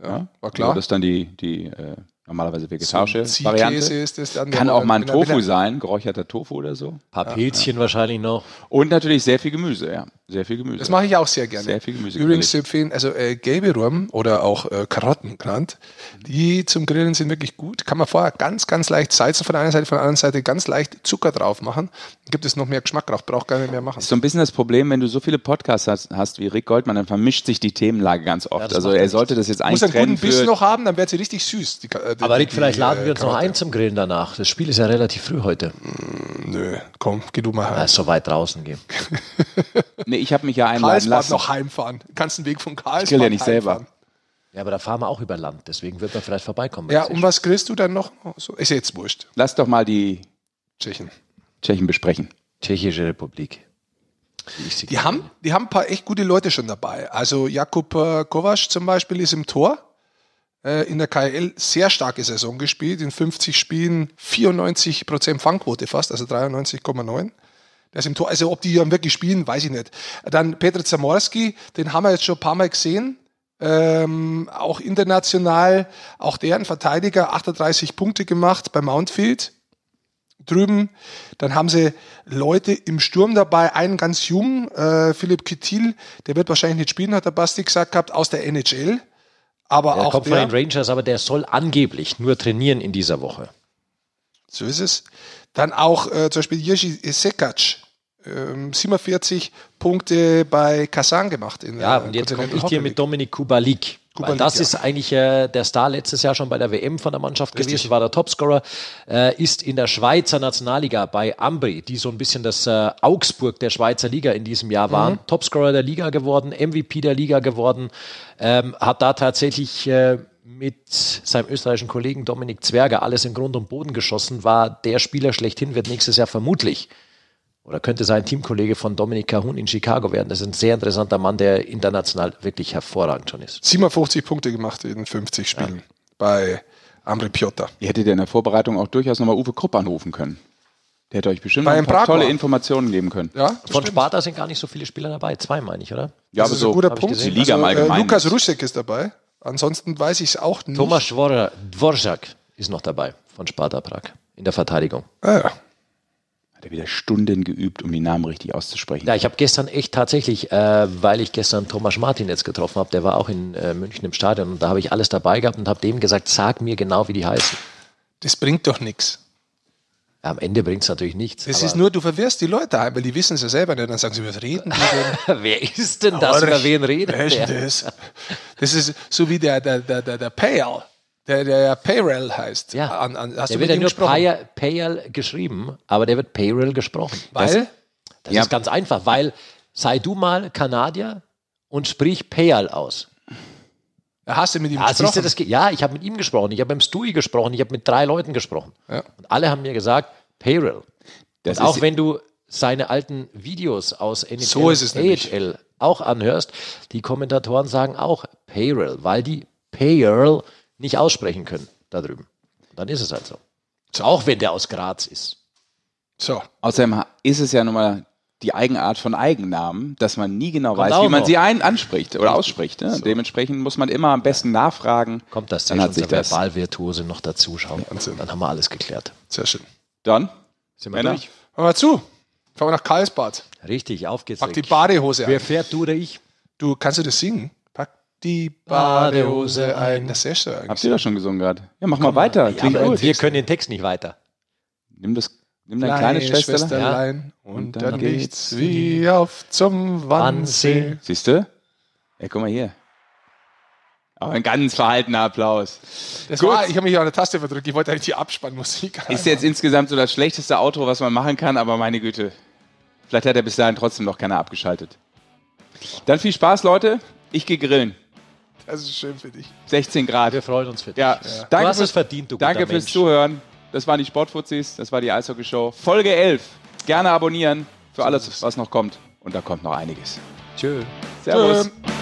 Ja, war klar. Das ist dann die, die äh, normalerweise vegetarische Ziehkäse Variante. ist das dann. Kann auch mal ein Tofu sein, geräucherter Tofu oder so. Ein paar Pilzchen wahrscheinlich noch. Und natürlich sehr viel Gemüse, ja. Sehr viel Gemüse. Das mache ich auch sehr gerne. Sehr viel Gemüse Übrigens zu empfehlen, also äh, gelbe Rum oder auch äh, Karotten genannt, die zum Grillen sind wirklich gut. Kann man vorher ganz, ganz leicht salzen von der einen Seite, von der anderen Seite ganz leicht Zucker drauf machen. Dann gibt es noch mehr Geschmack drauf, braucht gar nicht mehr machen. ist so ein bisschen das Problem, wenn du so viele Podcasts hast, hast wie Rick Goldmann, dann vermischt sich die Themenlage ganz oft. das also er sollte das jetzt Muss eigentlich einen guten Biss noch haben, dann wird sie richtig süß. Die, äh, die, Aber Rick, vielleicht laden äh, wir uns noch Karotte. ein zum Grillen danach. Das Spiel ist ja relativ früh heute. Nö, komm, geh du mal Ja, heim. ist so weit draußen gehen. Nee, ich habe mich ja einladen Karlsbad lassen. noch heimfahren. Du kannst den Weg von Karlsbad grill ja nicht selber. heimfahren. Ja, aber da fahren wir auch über Land. Deswegen wird man vielleicht vorbeikommen. Ja, und was grillst du dann noch? So, ist jetzt wurscht. Lass doch mal die Tschechen. Tschechen besprechen. Tschechische Republik. Ich Die haben, die haben ein paar echt gute Leute schon dabei. Also Jakub äh, Kovac zum Beispiel ist im Tor. Äh, in der KL sehr starke Saison gespielt. In 50 Spielen 94% Fangquote fast, also 93,9. Der ist im Tor. Also ob die dann wirklich spielen, weiß ich nicht. Dann Petr Zamorski, den haben wir jetzt schon ein paar Mal gesehen. Ähm, auch international, auch der ein Verteidiger, 38 Punkte gemacht bei Mountfield drüben. Dann haben sie Leute im Sturm dabei, einen ganz jungen, äh, Philipp Kittil, der wird wahrscheinlich nicht spielen, hat der Basti gesagt gehabt, aus der NHL. Aber Der auch kommt von der, den Rangers, aber der soll angeblich nur trainieren in dieser Woche. so ist es. Dann auch äh, zum Beispiel Jerzy Sekac, ähm, 47 Punkte bei Kasan gemacht. In Ja, und jetzt komme ich dir mit. Dominik Kubalik. Kubalik, das ja. ist eigentlich äh, der Star letztes Jahr schon bei der WM von der Mannschaft Richtig. gewesen, war der Topscorer, äh, ist in der Schweizer Nationalliga bei Ambri, die so ein bisschen das äh, Augsburg der Schweizer Liga in diesem Jahr waren, Mhm. Topscorer der Liga geworden, MVP der Liga geworden, ähm, hat da tatsächlich äh, mit seinem österreichischen Kollegen Dominik Zwerger alles in Grund und Boden geschossen, war der Spieler schlechthin, wird nächstes Jahr vermutlich oder könnte sein Teamkollege von Dominik Cahun in Chicago werden. Das ist ein sehr interessanter Mann, der international wirklich hervorragend schon ist. 57 Punkte gemacht in 50 Spielen bei Ambri Piotr. Ihr hättet ja in der Vorbereitung auch durchaus nochmal Uwe Krupp anrufen können. Der hätte euch bestimmt ein paar tolle. Informationen geben können. Ja, Von stimmt. Sparta sind gar nicht so viele Spieler dabei. Zwei, meine ich, oder? Ja, das aber ist so ein guter Punkt. Die Liga also, äh, Allgemeinen Lukas Ruschek ist dabei. Ansonsten weiß ich es auch nicht. Thomas Dvorak ist noch dabei von Sparta Prag in der Verteidigung. Ah, ja. Hat er wieder Stunden geübt, um die Namen richtig auszusprechen. Ja, ich habe gestern echt tatsächlich, äh, weil ich gestern Thomas Martin jetzt getroffen habe, der war auch in äh, München im Stadion und da habe ich alles dabei gehabt und habe dem gesagt, sag mir genau, wie die heißen. Das bringt doch nichts. Am Ende bringt es natürlich nichts. Es ist nur, du verwirrst die Leute ein, weil die wissen es ja selber nicht. Dann sagen sie, was reden die denn? wer ist denn das? Über wen redet Wer ist das? Das ist so wie der, der, der, der, der Payal, der, der ja Payrail heißt. Ja, An, an, hast der du wird mit ja ihm nur? Payal, Payal geschrieben, aber der wird Payroll gesprochen. Weil? Das Ja. ist ganz einfach, weil sei du mal Kanadier und sprich Payal aus. Hast du mit ihm Ja, du, gesprochen? das, geht- ja, ich habe mit ihm gesprochen, ich habe mit dem Stui gesprochen, ich habe mit drei Leuten gesprochen. Ja. Und alle haben mir gesagt, Payroll. Das und auch wenn du seine alten Videos aus NHL, So ist es nämlich. AHL auch anhörst, die Kommentatoren sagen auch Payroll, weil die Payroll nicht aussprechen können da drüben. Dann ist es halt so. Auch wenn der aus Graz ist. So. Außerdem ist es ja nun mal die Eigenart von Eigennamen, dass man nie genau Kommt weiß, wie man noch. sie ein anspricht oder ausspricht. Ne? Dementsprechend muss man immer am besten nachfragen. Kommt das Dann dann hat sich das- Verbalvirtuose noch dazuschauen. Wahnsinn. Dann haben wir alles geklärt. Sehr schön. Dann, Sind wir Männer, durch? Hör mal zu. Fahren wir nach Karlsbad. Richtig, auf geht's. Pack die. Badehose Wer ein. fährt, du oder ich? Du, kannst du das singen? Die Badehose ein. Das ist ja habt eigentlich. ihr das schon gesungen gerade? Ja, mach mal weiter. Ja, aber gut. wir können den Text nicht weiter. Nimm das, nimm dein kleines Schwesterlein. Schwesterlein. Ja. Und, Und dann, dann geht's wie auf zum Wannsee. Siehst du? Ja, guck mal hier. Aber ein ganz verhaltener Applaus. Das Gut. war, ich habe mich an der Taste verdrückt. Ich wollte eigentlich die Abspannmusik haben. Ist jetzt insgesamt so das schlechteste Outro, was man machen kann, aber meine Güte. Vielleicht hat er bis dahin trotzdem noch keiner abgeschaltet. Dann viel Spaß, Leute. Ich gehe grillen. Das ist schön für dich. 16 Grad. Wir freuen uns für dich. Ja, Du danke hast fürs, es verdient, du Danke guter fürs Mensch. Zuhören. Das waren die Sportfuzis, das war die Eishockey-Show. Folge 11. Gerne abonnieren für alles, was noch kommt. Und da kommt noch einiges. Tschö. Servus. Tschö.